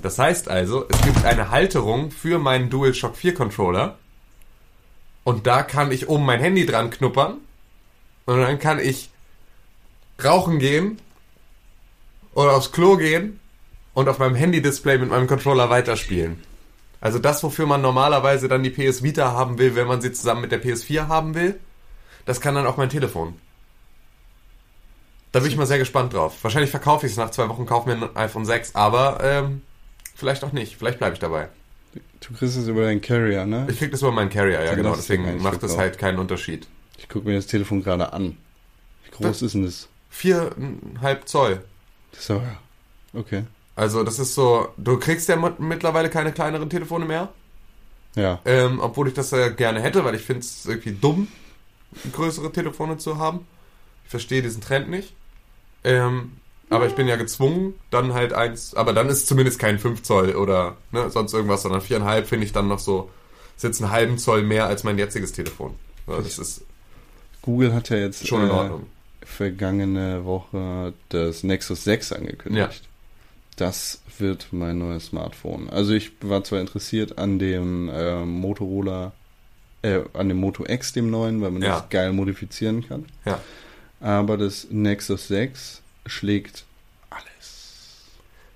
Das heißt also, es gibt eine Halterung für meinen DualShock 4 Controller und da kann ich oben mein Handy dran knuppern und dann kann ich rauchen gehen oder aufs Klo gehen und auf meinem Handy-Display mit meinem Controller weiterspielen. Also das, wofür man normalerweise dann die PS Vita haben will, wenn man sie zusammen mit der PS4 haben will, das kann dann auch mein Telefon. Da bin ich mal sehr gespannt drauf. Wahrscheinlich verkaufe ich es nach zwei Wochen, kaufe mir ein iPhone 6, aber ähm, vielleicht auch nicht. Vielleicht bleibe ich dabei. Du kriegst es über deinen Carrier, ne? Ich krieg das über meinen Carrier, ja genau. das Deswegen macht das halt keinen Unterschied. Ich gucke mir das Telefon gerade an. Wie groß ist denn das? Viereinhalb Zoll. Das aber... Okay. Also das ist so, du kriegst ja mit- mittlerweile keine kleineren Telefone mehr. Ja. Ähm, obwohl ich das ja gerne hätte, weil ich finde es irgendwie dumm, größere Telefone zu haben. Ich verstehe diesen Trend nicht. Ähm, aber ich bin ja gezwungen, dann halt eins, aber dann ist zumindest kein 5 Zoll oder ne, sonst irgendwas, sondern 4,5 finde ich dann noch so, ist jetzt einen halben Zoll mehr als mein jetziges Telefon. Ja, das ist Google hat ja jetzt schon in äh, Ordnung. vergangene Woche das Nexus 6 angekündigt. Das wird mein neues Smartphone. Also ich war zwar interessiert an dem äh, Motorola, äh, an dem Moto X, dem neuen, weil man Ja. das geil modifizieren kann. Ja. Aber das Nexus 6 schlägt alles.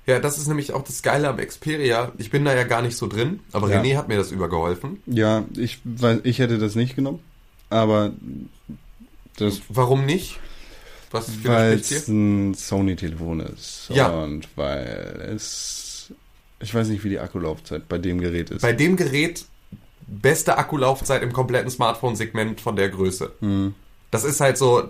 Ja, das ist nämlich auch das Geile am Xperia. Ich bin da ja gar nicht so drin, aber Ja. René hat mir das übergeholfen. Ja, ich, weiß, ich hätte das nicht genommen, aber das Warum nicht? Was weil widerspricht es ein Sony-Telefon ist. Ja. Und weil es. Ich weiß nicht, wie die Akkulaufzeit bei dem Gerät ist. Bei dem Gerät beste Akkulaufzeit im kompletten Smartphone-Segment von der Größe. Mhm. Das ist halt so,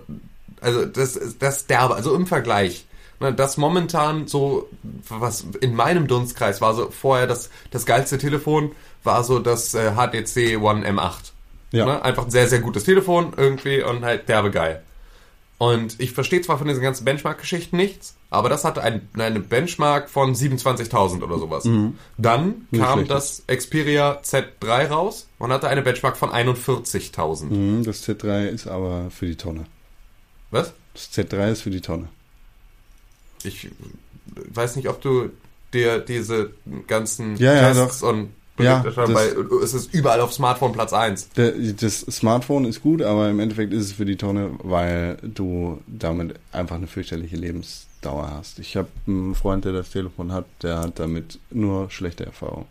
also das ist das derbe, also im Vergleich. Ne, das momentan so, was in meinem Dunstkreis war so vorher das, das geilste Telefon, war so das äh, HTC One M8. Ja. Ne? Einfach ein sehr, sehr gutes Telefon irgendwie und halt derbe geil. Und ich verstehe zwar von diesen ganzen Benchmark-Geschichten nichts, aber das hatte ein, eine Benchmark von 27.000 oder sowas. Dann Nicht kam schlecht. das Xperia Z3 raus und hatte eine Benchmark von 41.000. Mhm, Das Z3 ist aber für die Tonne. Was? Das Z3 ist für die Tonne. Ich weiß nicht, ob du dir diese ganzen Ja, ja, Tests und Ja, das- weil es ist überall auf Smartphone Platz 1. Der, das Smartphone ist gut, aber im Endeffekt ist es für die Tonne, weil du damit einfach eine fürchterliche Lebensdauer hast. Ich habe einen Freund, der das Telefon hat, der hat damit nur schlechte Erfahrungen.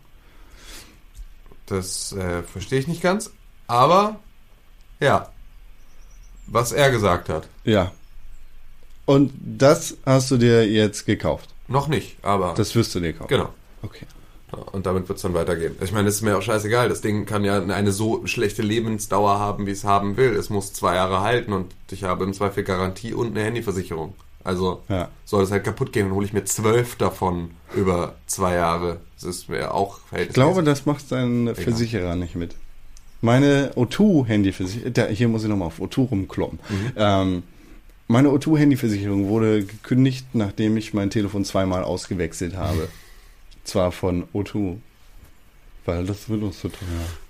Das äh, verstehe ich nicht ganz. Aber ja, was er gesagt hat. Ja. Und das hast du dir jetzt gekauft. Noch nicht, aber Das wirst du dir kaufen. genau. Okay. Und damit wird es dann weitergehen. Ich meine, es ist mir auch scheißegal. Das Ding kann ja eine so schlechte Lebensdauer haben, wie es haben will. Es muss zwei Jahre halten und ich habe im Zweifel Garantie und eine Handyversicherung. Also Ja. soll es halt kaputt gehen, dann hole ich mir zwölf davon über zwei Jahre. Das ist mir auch Ich glaube, das macht dein Versicherer nicht mit. Meine O2-Handyversicherung, hier muss ich nochmal auf O2 rumkloppen. Ähm, meine O2-Handyversicherung wurde gekündigt, nachdem ich mein Telefon zweimal ausgewechselt habe. Zwar von O2. Weil das wird uns zu teuer.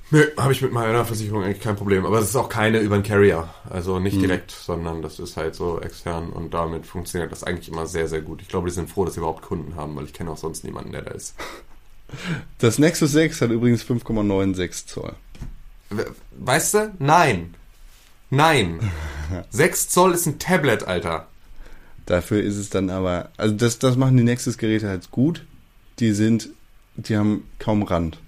Nö, habe ich mit meiner Versicherung eigentlich kein Problem. Aber es ist auch keine über den Carrier. Also nicht direkt, sondern das ist halt so extern und damit funktioniert das eigentlich immer sehr, sehr gut. Ich glaube, die sind froh, dass sie überhaupt Kunden haben, weil ich kenne auch sonst niemanden, der da ist. Das Nexus 6 hat übrigens 5,96 Zoll. We- Weißt du? Nein. Nein. 6 Zoll ist ein Tablet, Alter. Dafür ist es dann aber, also das, das machen die Nexus-Geräte halt gut. Die sind, die haben kaum Rand.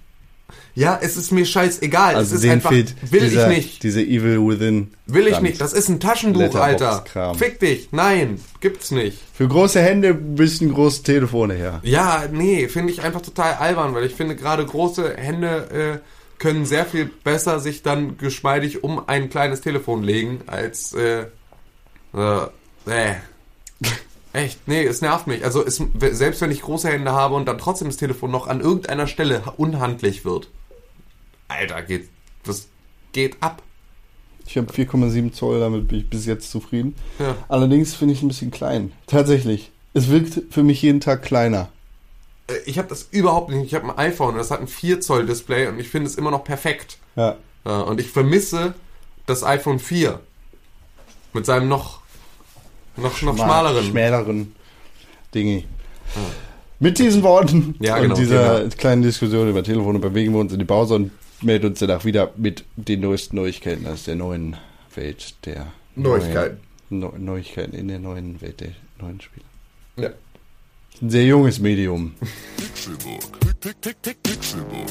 Ja, es ist mir scheißegal. Also es ist einfach, fehlt will dieser, ich nicht. Diese Evil Within. Will ich Rand. nicht. Das ist ein Taschenbuch, Alter. Fick dich. Nein, gibt's nicht. Für große Hände müssen große Telefone her. Ja, nee, finde ich einfach total albern, weil ich finde, gerade große Hände äh, können sehr viel besser sich dann geschmeidig um ein kleines Telefon legen, als äh, äh, äh. Echt, nee, es nervt mich. Also es, selbst wenn ich große Hände habe und dann trotzdem das Telefon noch an irgendeiner Stelle unhandlich wird. Alter, geht, das geht ab. Ich habe 4,7 Zoll, damit bin ich bis jetzt zufrieden. Ja. Allerdings finde ich ein bisschen klein. Tatsächlich. Es wirkt für mich jeden Tag kleiner. Äh, Ich habe das überhaupt nicht. Ich habe ein iPhone und das hat ein 4 Zoll Display und ich finde es immer noch perfekt. Ja. Ja, und ich vermisse das iPhone 4 mit seinem noch, noch, noch schmaleren. Schmäleren Dinge. Mit diesen Worten Ja, und genau, dieser genau. kleinen Diskussion über Telefone bewegen wir uns in die Pause und melden uns danach wieder mit den neuesten Neuigkeiten aus der neuen Welt der Neuigkeiten. Neuen, Neu Neuigkeiten in der neuen Welt der neuen Spiele. Ja. Ein sehr junges Medium. Pixelburg. Pixelburg.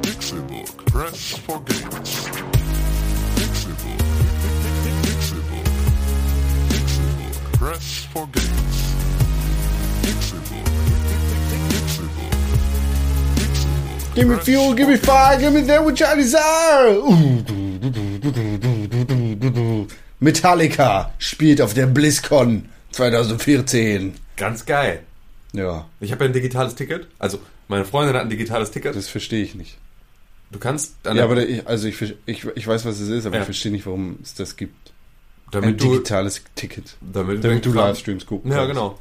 Pixelburg. Press for Games. Pixelburg. Pixelburg. Press for Games. Pixelburg. Pixelburg. Pixelburg. Give me fuel, give me fire, give me that which I desire. Metallica spielt auf der BlizzCon 2014. Ganz geil. Ja, Ich habe ja ein digitales Ticket. Also, meine Freundin hat ein digitales Ticket. das verstehe ich nicht. Du kannst, an Ja, aber ich, also ich, ich, ich weiß, was es ist, aber Ja. ich verstehe nicht, warum es das gibt. Ein damit du, digitales Ticket. damit, Damit du Livestreams gucken Ja, kannst. genau.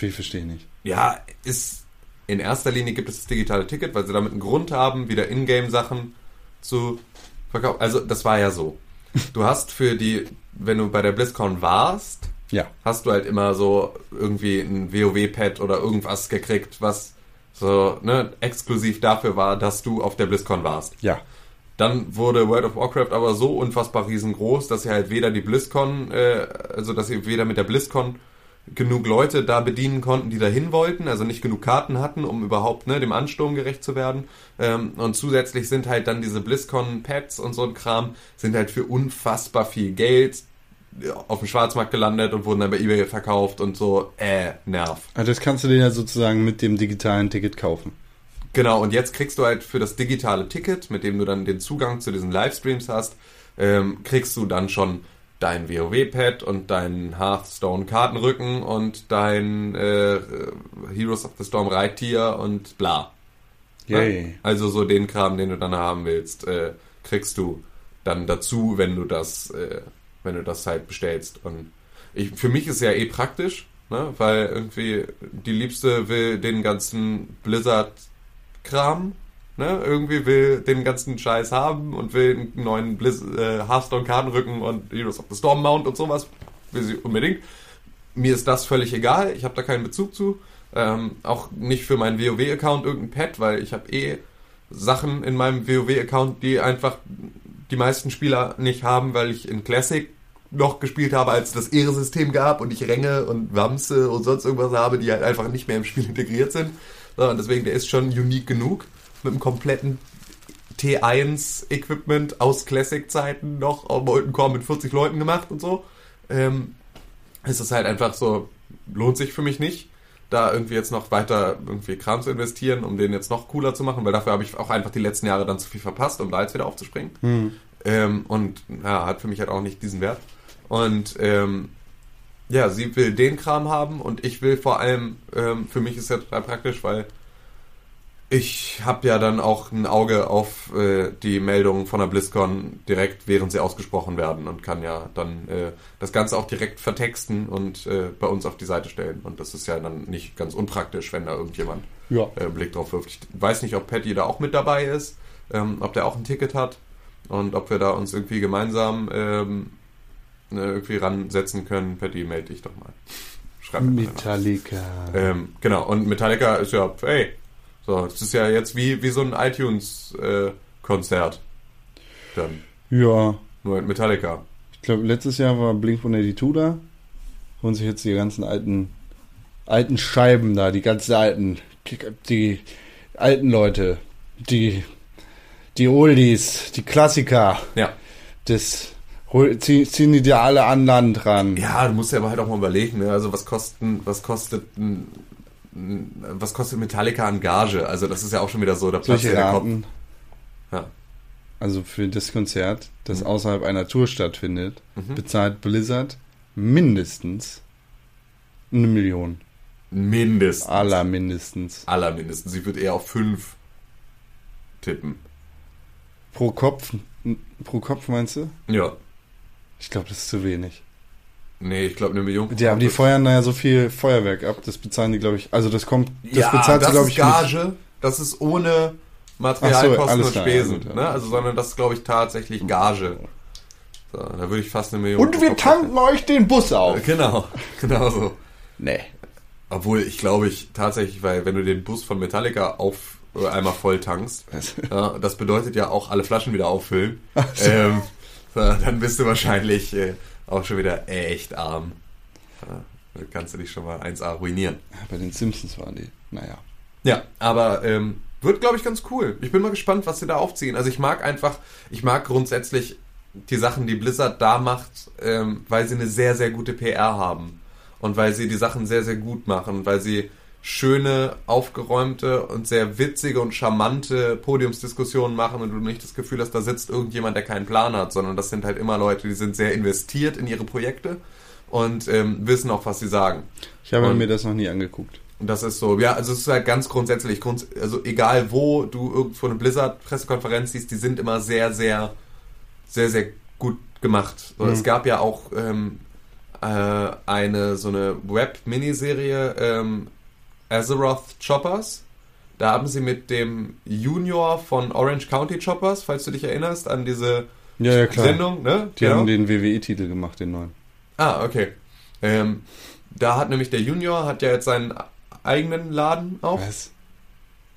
Ich verstehe nicht. Ja, ist in erster Linie gibt es das digitale Ticket, weil sie damit einen Grund haben, wieder Ingame-Sachen zu verkaufen. Also, das war ja so. Du hast für die, wenn du bei der BlizzCon warst, Ja. hast du halt immer so irgendwie ein WoW-Pad oder irgendwas gekriegt, was so ne, exklusiv dafür war, dass du auf der BlizzCon warst. Ja. Dann wurde World of Warcraft aber so unfassbar riesengroß, dass sie halt weder die BlizzCon, äh, also dass sie weder mit der BlizzCon genug Leute da bedienen konnten, die dahin wollten, also nicht genug Karten hatten, um überhaupt ne, dem Ansturm gerecht zu werden. Ähm, und zusätzlich sind halt dann diese BlizzCon-Pads und so ein Kram, sind halt für unfassbar viel Geld auf dem Schwarzmarkt gelandet und wurden dann bei Ebay verkauft und so, äh, nerv. Also das kannst du dir ja sozusagen mit dem digitalen Ticket kaufen. Genau, und jetzt kriegst du halt für das digitale Ticket, mit dem du dann den Zugang zu diesen Livestreams hast, ähm, kriegst du dann schon dein WoW-Pad und deinen Hearthstone-Kartenrücken und dein äh, Heroes of the Storm Reittier und bla. Yay. Also so den Kram, den du dann haben willst, äh, kriegst du dann dazu, wenn du das, äh, wenn du das halt bestellst. Und ich, für mich ist ja eh praktisch, ne? weil irgendwie die Liebste will den ganzen Blizzard-Kram, ne? irgendwie will den ganzen Scheiß haben und will einen neuen Blizz äh, Hearthstone-Kartenrücken und Heroes of the Storm Mount und sowas, will sie unbedingt. Mir ist das völlig egal, ich habe da keinen Bezug zu. Ähm, auch nicht für meinen WoW-Account irgendein Pad, weil ich habe eh Sachen in meinem WoW-Account, die einfach die meisten Spieler nicht haben, weil ich in Classic noch gespielt habe, als es das Ehre-System gab und ich Ränge und Wamse und sonst irgendwas habe, die halt einfach nicht mehr im Spiel integriert sind. So, und deswegen, der ist schon unique genug mit einem kompletten T1-Equipment aus Classic-Zeiten noch auf Molten Core mit 40 Leuten gemacht und so. Ähm, ist es halt einfach so, lohnt sich für mich nicht, da irgendwie jetzt noch weiter irgendwie Kram zu investieren, um den jetzt noch cooler zu machen, weil dafür habe ich auch einfach die letzten Jahre dann zu viel verpasst, um da jetzt wieder aufzuspringen. Ähm, und ja, hat für mich halt auch nicht diesen Wert. Und ähm, ja, sie will den Kram haben und ich will vor allem, ähm, für mich ist ja total praktisch, weil ich habe ja dann auch ein Auge auf äh, die Meldungen von der BlizzCon direkt, während sie ausgesprochen werden und kann ja dann äh, das Ganze auch direkt vertexten und äh, bei uns auf die Seite stellen. Und das ist ja dann nicht ganz unpraktisch, wenn da irgendjemand Ja. äh, Blick drauf wirft. Ich weiß nicht, ob Patty da auch mit dabei ist, ähm, ob der auch ein Ticket hat und ob wir da uns irgendwie gemeinsam ähm, ne, irgendwie ransetzen können. Patty, melde dich doch mal. Schreib. Metallica. Ähm, genau, und Metallica ist ja, ey, so, das ist ja jetzt wie, wie so ein iTunes-Konzert. Dann, Ja. nur mit Metallica. Ich glaube, letztes Jahr war Blink 182 da. Holen sich jetzt die ganzen alten, alten Scheiben da, die ganzen alten, die alten Leute, die, die Oldies, die Klassiker, Ja. das hol- zieh- ziehen die dir alle an Land ran. Ja, du musst ja aber halt auch mal überlegen, ne? Also was kosten, was kostet ein, was kostet Metallica an Gage? Also das ist ja auch schon wieder so, da ja der Kopf. Ja. also für das Konzert, das Mhm. außerhalb einer Tour stattfindet, bezahlt Blizzard mindestens eine Million. Mindestens. Aller mindestens. Allermindestens. Sie wird eher auf fünf tippen. Pro Kopf, pro Kopf meinst du? Ja. Ich glaube, das ist zu wenig. Nee, ich glaube eine Million. Die, aber die feuern da ja so viel Feuerwerk ab, das bezahlen die, glaube ich. Also das kommt, das ja, bezahlt das sie, glaube ist ich, mit. Gage. Das ist ohne Materialkosten Ach so, alles und Spesen. ja, gut, ja. ne? Also, sondern das ist, glaube ich, tatsächlich Gage. So, da würde ich fast eine Million. Und wir tanken euch den Bus auf. Genau, genau so. Nee. Obwohl, ich glaube ich tatsächlich, weil wenn du den Bus von Metallica auf äh, einmal voll tankst, ja, das bedeutet ja auch alle Flaschen wieder auffüllen. Ähm, so, dann bist du wahrscheinlich äh, auch schon wieder echt arm. Ja, da kannst du dich schon mal 1A ruinieren. Bei den Simpsons waren die. Naja. Ja, aber ähm, wird, glaube ich, ganz cool. Ich bin mal gespannt, was sie da aufziehen. Also ich mag einfach, ich mag grundsätzlich die Sachen, die Blizzard da macht, ähm, weil sie eine sehr, sehr gute PR haben. Und weil sie die Sachen sehr, sehr gut machen. Weil sie schöne, aufgeräumte und sehr witzige und charmante Podiumsdiskussionen machen und du nicht das Gefühl hast, da sitzt irgendjemand, der keinen Plan hat, sondern das sind halt immer Leute, die sind sehr investiert in ihre Projekte und ähm, wissen auch, was sie sagen. Ich habe Und- mir das noch nie angeguckt. Und das ist so, ja, also es ist halt ganz grundsätzlich, grunds also egal wo du irgendwo eine Blizzard-Pressekonferenz siehst, die sind immer sehr, sehr, sehr, sehr gut gemacht. So, Es gab ja auch ähm, äh, eine so eine Web-Miniserie, ähm, Azeroth Choppers. Da haben sie mit dem Junior von Orange County Choppers, falls du dich erinnerst, an diese Ja, ja. Sendung, ne? Die haben den WWE-Titel gemacht, den neuen. Ah, okay. Ähm, da hat nämlich der Junior, hat ja jetzt seinen eigenen Laden auch. Was?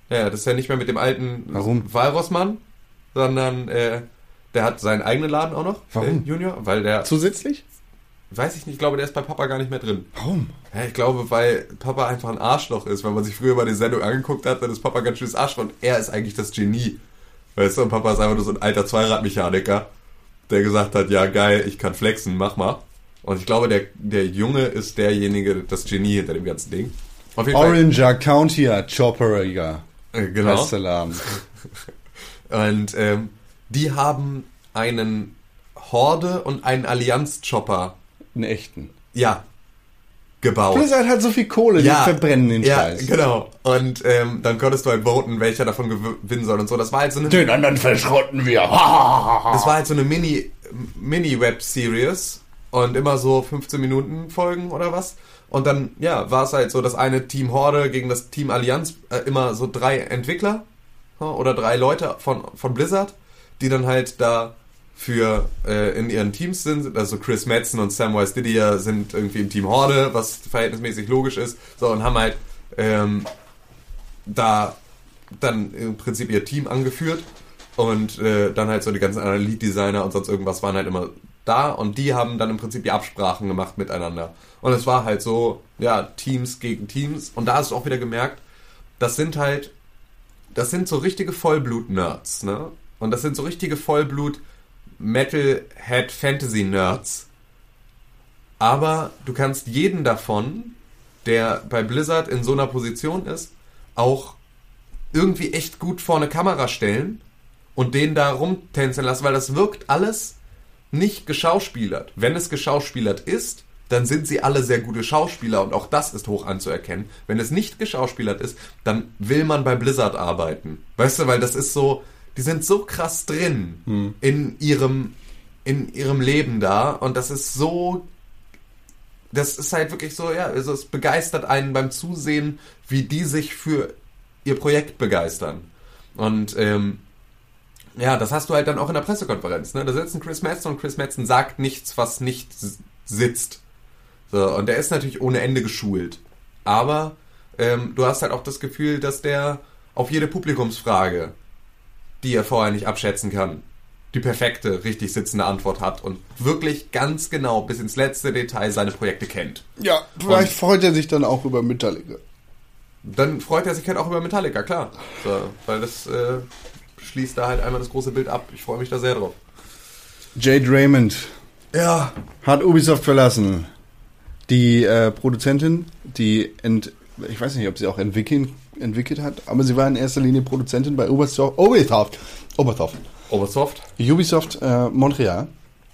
Ja, das ist ja nicht mehr mit dem alten Warum? Walrossmann, sondern äh, der hat seinen eigenen Laden auch noch. Warum? Junior, weil der, Zusätzlich? Weiß ich nicht, ich glaube, der ist bei Papa gar nicht mehr drin. Warum? Ja, ich glaube, weil Papa einfach ein Arschloch ist. Wenn man sich früher mal die Sendung angeguckt hat, dann ist Papa ganz schönes Arschloch und er ist eigentlich das Genie. Weißt du, und Papa ist einfach nur so ein alter Zweiradmechaniker, der gesagt hat, ja geil, ich kann flexen, mach mal. Und ich glaube, der, der Junge ist derjenige, das Genie hinter dem ganzen Ding. Oranger Countier Chopperiger. Äh, genau. Laden. Und ähm, die haben einen Horde und einen Allianz-Chopper, Einen echten. ja, gebaut. Blizzard hat so viel Kohle, die verbrennen den ja, Scheiß. genau. Und ähm, dann konntest du halt voten, welcher davon gewinnen soll und so. Das war halt so eine, Den anderen verschrotten wir. das war halt so eine Mini, Mini-Web-Series und immer so 15 Minuten Folgen oder was. Und dann, ja, war es halt so, das eine Team Horde gegen das Team Allianz, äh, immer so drei Entwickler ja, oder drei Leute von, von Blizzard, die dann halt da für äh, in ihren Teams sind. Also Chris Metzen und Samwise Didier sind irgendwie im Team Horde, was verhältnismäßig logisch ist. So, und haben halt ähm, da dann im Prinzip ihr Team angeführt und äh, dann halt so die ganzen Lead-Designer und sonst irgendwas waren halt immer da und die haben dann im Prinzip die Absprachen gemacht miteinander. Und es war halt so, ja, Teams gegen Teams und da hast du auch wieder gemerkt, das sind halt, das sind so richtige Vollblut-Nerds, ne? Und das sind so richtige Vollblut Metalhead Fantasy Nerds. Aber du kannst jeden davon, der bei Blizzard in so einer Position ist, auch irgendwie echt gut vor eine Kamera stellen und den da rumtänzeln lassen, weil das wirkt alles nicht geschauspielert. Wenn es geschauspielert ist, dann sind sie alle sehr gute Schauspieler und auch das ist hoch anzuerkennen. Wenn es nicht geschauspielert ist, dann will man bei Blizzard arbeiten. Weißt du, weil das ist so, die sind so krass drin in ihrem in ihrem Leben da und das ist so das ist halt wirklich so, ja, also es begeistert einen beim Zusehen, wie die sich für ihr Projekt begeistern. Und ähm, ja, das hast du halt dann auch in der Pressekonferenz. Ne? Da sitzen Chris Metzen und Chris Metzen sagt nichts, was nicht sitzt. So, und der ist natürlich ohne Ende geschult. Aber ähm, du hast halt auch das Gefühl, dass der auf jede Publikumsfrage, die er vorher nicht abschätzen kann, die perfekte, richtig sitzende Antwort hat und wirklich ganz genau bis ins letzte Detail seine Projekte kennt. Ja, vielleicht freut er sich dann auch über Metallica. Dann freut er sich halt auch über Metallica, klar. So, weil das äh, schließt da halt einmal das große Bild ab. Ich freue mich da sehr drauf. Jade Raymond Ja. hat Ubisoft verlassen. Die äh, Produzentin, die ent, ich weiß nicht, ob sie auch entwickeln, entwickelt hat, aber sie war in erster Linie Produzentin bei Ubisoft, Ubisoft, Ubisoft, Obersoft. Ubisoft äh, Montreal.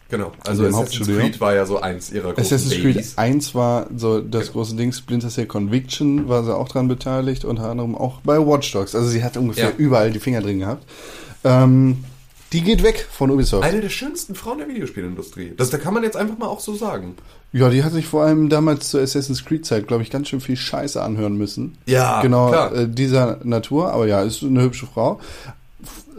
Genau. Also Assassin's Hauptstudio. Creed war ja so eins ihrer großen Assassin's Creed Babys. 1 war so das große Ding, Splinter Cell Conviction war sie auch dran beteiligt, unter anderem auch bei Watch Dogs. Also sie hat ungefähr Ja. überall die Finger drin gehabt. Ähm, die geht weg von Ubisoft. Eine der schönsten Frauen der Videospielindustrie. Das da kann man jetzt einfach mal auch so sagen. Ja, die hat sich vor allem damals zur Assassin's Creed Zeit, glaube ich, ganz schön viel Scheiße anhören müssen. Ja, genau klar. Äh, dieser Natur. Aber ja, ist eine hübsche Frau.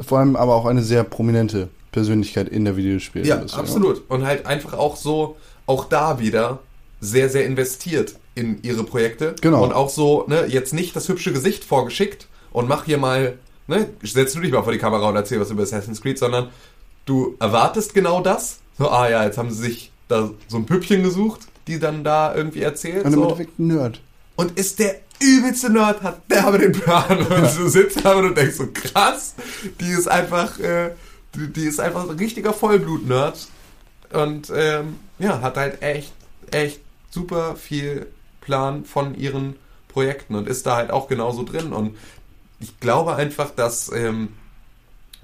Vor allem aber auch eine sehr prominente Persönlichkeit in der Ja, Videospielindustrie. absolut. Und halt einfach auch so, auch da wieder sehr, sehr investiert in ihre Projekte. Genau. Und auch so, ne, jetzt nicht das hübsche Gesicht vorgeschickt und mach hier mal, ne, setz du dich mal vor die Kamera und erzähl was über Assassin's Creed, sondern du erwartest genau das. So, ah ja, jetzt haben sie sich da so ein Püppchen gesucht, die dann da irgendwie erzählt. Und im so. Endeffekt ein Nerd. Und ist der übelste Nerd hat der aber den Plan. Und du sitzt da und denkst so, krass, die ist einfach, äh, die, die ist einfach ein richtiger Vollblut-Nerd. Und ähm, ja, hat halt echt, echt super viel Plan von ihren Projekten und ist da halt auch genauso drin. Und ich glaube einfach, dass, ähm,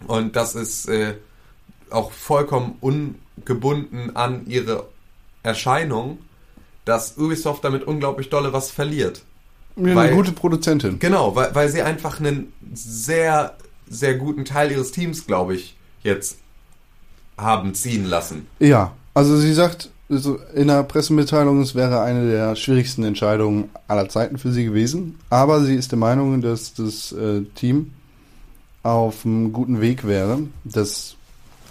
und das ist äh, auch vollkommen ungebunden an ihre Erscheinung, dass Ubisoft damit unglaublich dolle was verliert. Eine Weil- gute Produzentin. Genau, weil, weil sie einfach einen sehr, sehr guten Teil ihres Teams, glaube ich, jetzt haben ziehen lassen. Ja, also sie sagt so in der Pressemitteilung, es wäre eine der schwierigsten Entscheidungen aller Zeiten für sie gewesen. Aber sie ist der Meinung, dass das äh, Team auf einem guten Weg wäre, dass,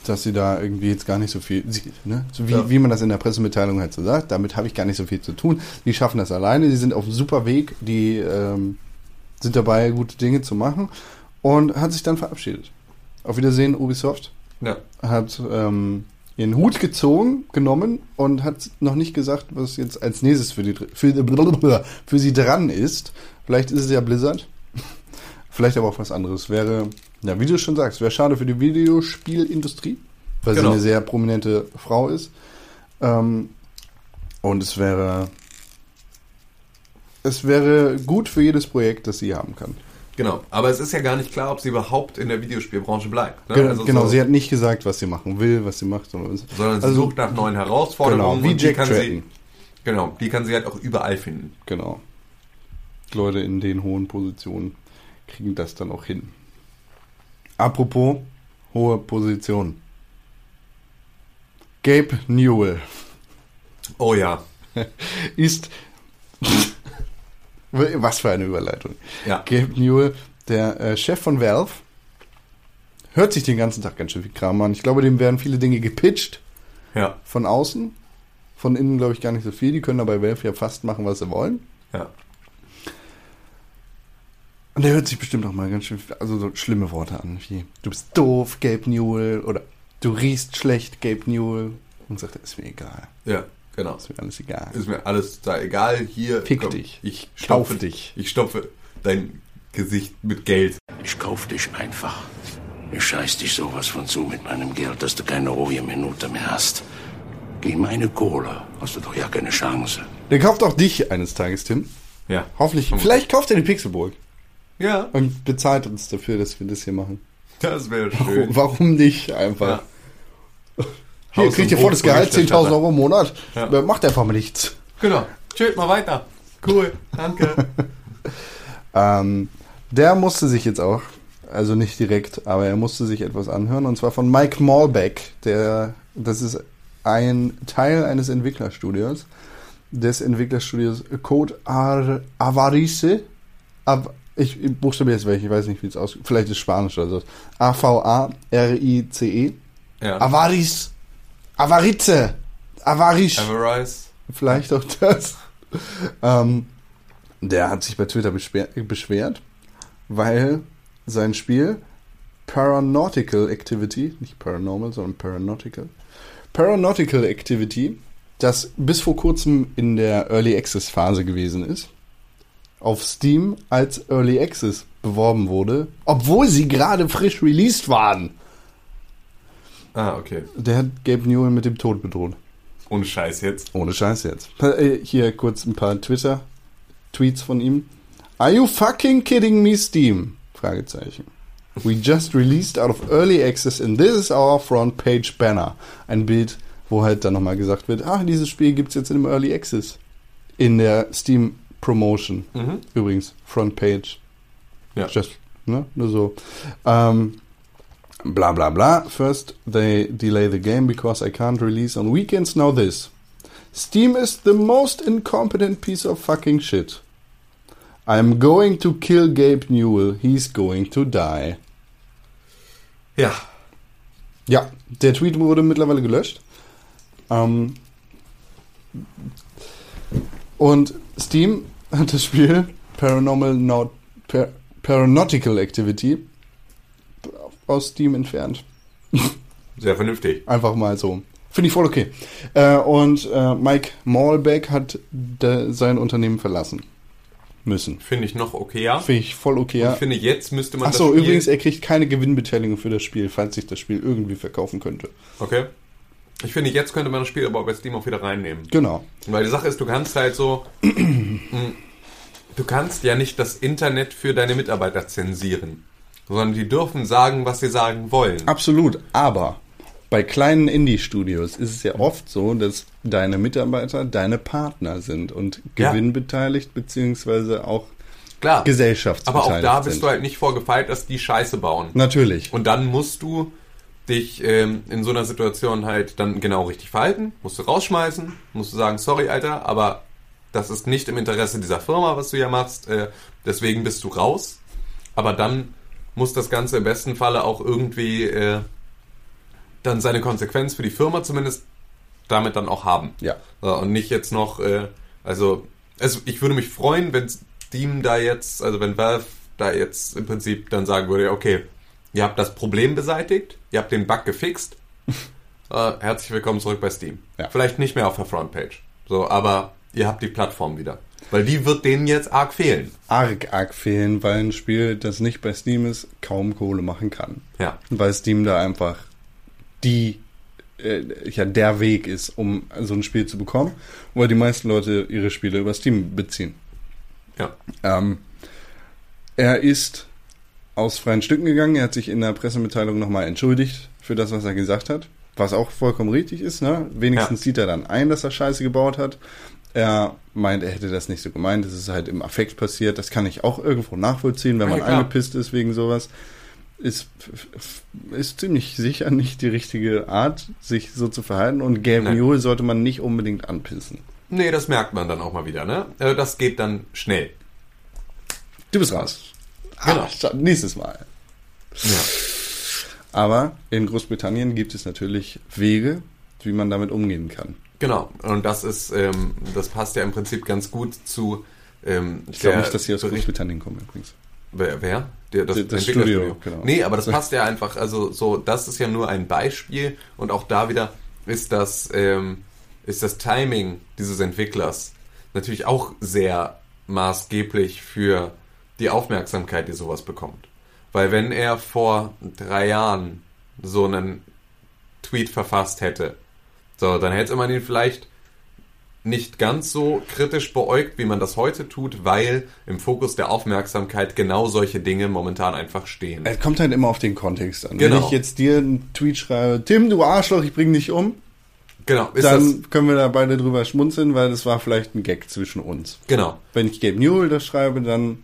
dass sie da irgendwie jetzt gar nicht so viel, ne? so wie, Ja. wie man das in der Pressemitteilung halt so sagt, damit habe ich gar nicht so viel zu tun. Die schaffen das alleine, die sind auf einem super Weg, die ähm, sind dabei, gute Dinge zu machen und hat sich dann verabschiedet. Auf Wiedersehen, Ubisoft Ja. hat ähm, ihren Hut gezogen, genommen und hat noch nicht gesagt, was jetzt als nächstes für, die, für, für sie dran ist. Vielleicht ist es ja Blizzard. Vielleicht aber auch was anderes. Wäre, ja, wie du schon sagst, wäre schade für die Videospielindustrie, weil Genau. sie eine sehr prominente Frau ist. Ähm, und es wäre, es wäre gut für jedes Projekt, das sie haben kann. Genau. Aber es ist ja gar nicht klar, ob sie überhaupt in der Videospielbranche bleibt. Ne? Gen- Also genau, so, sie hat nicht gesagt, was sie machen will, was sie macht. Sondern, sondern sie also- sucht nach neuen Herausforderungen. Genau, wie und die Jack kann Tratton. sie, Genau, die kann sie halt auch überall finden. Genau. Leute in den hohen Positionen kriegen das dann auch hin. Apropos hohe Positionen. Gabe Newell Oh ja. ist. Was für eine Überleitung. Ja. Gabe Newell, der äh, Chef von Valve, hört sich den ganzen Tag ganz schön viel Kram an. Ich glaube, dem werden viele Dinge gepitcht Ja. von außen. Von innen, glaube ich, gar nicht so viel. Die können da bei Valve ja fast machen, was sie wollen. Ja. Und der hört sich bestimmt auch mal ganz schön, also so schlimme Worte an, wie du bist doof, Gabe Newell, oder du riechst schlecht, Gabe Newell. Und sagt, ist mir egal, Ja, genau. ist mir alles egal. Ist mir alles da egal. Hier. Fick dich. Ich Kauf stopfe dich. Ich stopfe dein Gesicht mit Geld. Ich kauf dich einfach. Ich scheiß dich sowas von zu mit meinem Geld, dass du keine ruhige Minute mehr hast. Gegen meine Kohle hast du doch ja keine Chance. Der kauft auch dich eines Tages, Tim. Ja. Hoffentlich, vielleicht kauft er die Pixelburg Ja, und bezahlt uns dafür, dass wir das hier machen. das wäre Warum, schön. warum nicht einfach? Ja. Hier, Haus- kriegt ihr volles Gehalt, 10.000 Hofberichterstatter. Euro im Monat. Ja. Macht einfach mal nichts. Genau. Chillt mal weiter. Cool. Danke. Ähm, der musste sich jetzt auch, also nicht direkt, aber er musste sich etwas anhören und zwar von Mike Malbeck, der, das ist ein Teil eines Entwicklerstudios, des Entwicklerstudios Code Ar Avarice. Av ich ich buchstabiere jetzt welche, ich weiß nicht, wie es aussieht. Vielleicht ist Spanisch oder so. A-V-A-R-I-C-E. Ja. Avarice. Avarice. Avarice. Avarice. Vielleicht auch das. ähm, der hat sich bei Twitter beschwer beschwert, weil sein Spiel Paranautical Activity, nicht Paranormal, sondern Paranautical, Paranautical Activity, das bis vor kurzem in der Early Access Phase gewesen ist, auf Steam als Early Access beworben wurde, obwohl sie gerade frisch released waren. Ah, okay. Der hat Gabe Newell mit dem Tod bedroht. Ohne Scheiß jetzt. Ohne Scheiß jetzt. Äh, Hier kurz ein paar Twitter-Tweets von ihm. Are you fucking kidding me, Steam? Fragezeichen. We just released out of early access and this is our front page banner. Ein Bild, wo halt dann nochmal gesagt wird, ach, dieses Spiel gibt's jetzt in dem Early Access. In der Steam Promotion. Mhm. Übrigens, front page. Ja. Just, ne? Nur so. Ähm, bla bla bla. First, they delay the game because I can't release on weekends. Now this. Steam is the most incompetent piece of fucking shit. I'm going to kill Gabe Newell. He's going to die. Ja. Ja, der Tweet wurde mittlerweile gelöscht. Ähm, und Steam hat das Spiel Paranormal Not, Par Paranautical Activity aus Steam entfernt. Sehr vernünftig. Einfach mal so. Finde ich voll okay. Äh, und äh, Mike Malbeck hat de, sein Unternehmen verlassen. müssen. Finde ich noch okayer. Finde ich voll okay. Ja. Ich finde, jetzt müsste man Achso, übrigens, er kriegt keine Gewinnbeteiligung für das Spiel, falls sich das Spiel irgendwie verkaufen könnte. Okay. Ich finde, jetzt könnte man das Spiel aber bei Steam auch wieder reinnehmen. Genau. Weil die Sache ist, du kannst halt so... du kannst ja nicht das Internet für deine Mitarbeiter zensieren. Sondern die dürfen sagen, was sie sagen wollen. Absolut. Aber bei kleinen Indie-Studios ist es ja oft so, dass deine Mitarbeiter deine Partner sind und Ja. gewinnbeteiligt beziehungsweise auch Klar. Aber gesellschaftsbeteiligt auch da bist sind. du halt nicht vorgefeilt, dass die Scheiße bauen. Natürlich. Und dann musst du dich ähm, in so einer Situation halt dann genau richtig verhalten, musst du rausschmeißen, musst du sagen, sorry, Alter, aber das ist nicht im Interesse dieser Firma, was du hier machst, äh, deswegen bist du raus. Aber dann muss das Ganze im besten Falle auch irgendwie äh, dann seine Konsequenz für die Firma zumindest damit dann auch haben. Ja. Und nicht jetzt noch, äh, also, also ich würde mich freuen, wenn Steam da jetzt, also wenn Valve da jetzt im Prinzip dann sagen würde, okay, ihr habt das Problem beseitigt, ihr habt den Bug gefixt, äh, herzlich willkommen zurück bei Steam. Ja. Vielleicht nicht mehr auf der Frontpage, so, aber ihr habt die Plattform wieder. Weil die wird denen jetzt arg fehlen. Arg, arg fehlen, weil ein Spiel, das nicht bei Steam ist, kaum Kohle machen kann. Ja. Weil Steam da einfach die, äh, ja, der Weg ist, um so ein Spiel zu bekommen, weil die meisten Leute ihre Spiele über Steam beziehen. Ja. Ähm, er ist aus freien Stücken gegangen. Er hat sich in der Pressemitteilung nochmal entschuldigt für das, was er gesagt hat. Was auch vollkommen richtig ist. Ne? Wenigstens Ja. sieht er dann ein, dass er Scheiße gebaut hat. Er meint, er hätte das nicht so gemeint. Das ist halt im Affekt passiert. Das kann ich auch irgendwo nachvollziehen, wenn Ja, man klar. angepisst ist wegen sowas. Ist, ist ziemlich sicher nicht die richtige Art, sich so zu verhalten. Und Gabe Nein. Newell sollte man nicht unbedingt anpissen. Nee, das merkt man dann auch mal wieder, ne? Äh, Das geht dann schnell. Du bist raus. Genau. Ah, nächstes Mal. Ja. Aber in Großbritannien gibt es natürlich Wege, wie man damit umgehen kann. Genau, und das ist, ähm, das passt ja im Prinzip ganz gut zu. Ähm, Ich glaube nicht, dass sie aus Bericht- Großbritannien kommen übrigens. Wer? wer? Der, das, Das- das Entwicklerstudio. Studio, genau. Nee, aber das passt ja einfach, also so, das ist ja nur ein Beispiel und auch da wieder ist das, ähm, ist das Timing dieses Entwicklers natürlich auch sehr maßgeblich für die Aufmerksamkeit, die sowas bekommt. Weil wenn er vor drei Jahren so einen Tweet verfasst hätte, so, dann hätte man ihn vielleicht nicht ganz so kritisch beäugt, wie man das heute tut, weil im Fokus der Aufmerksamkeit genau solche Dinge momentan einfach stehen. Es kommt halt immer auf den Kontext an. Genau. Wenn ich jetzt dir einen Tweet schreibe, Tim, du Arschloch, ich bring dich um, Genau, dann können wir da beide drüber schmunzeln, weil das war vielleicht ein Gag zwischen uns. genau. Wenn ich Gabe Newell das schreibe, dann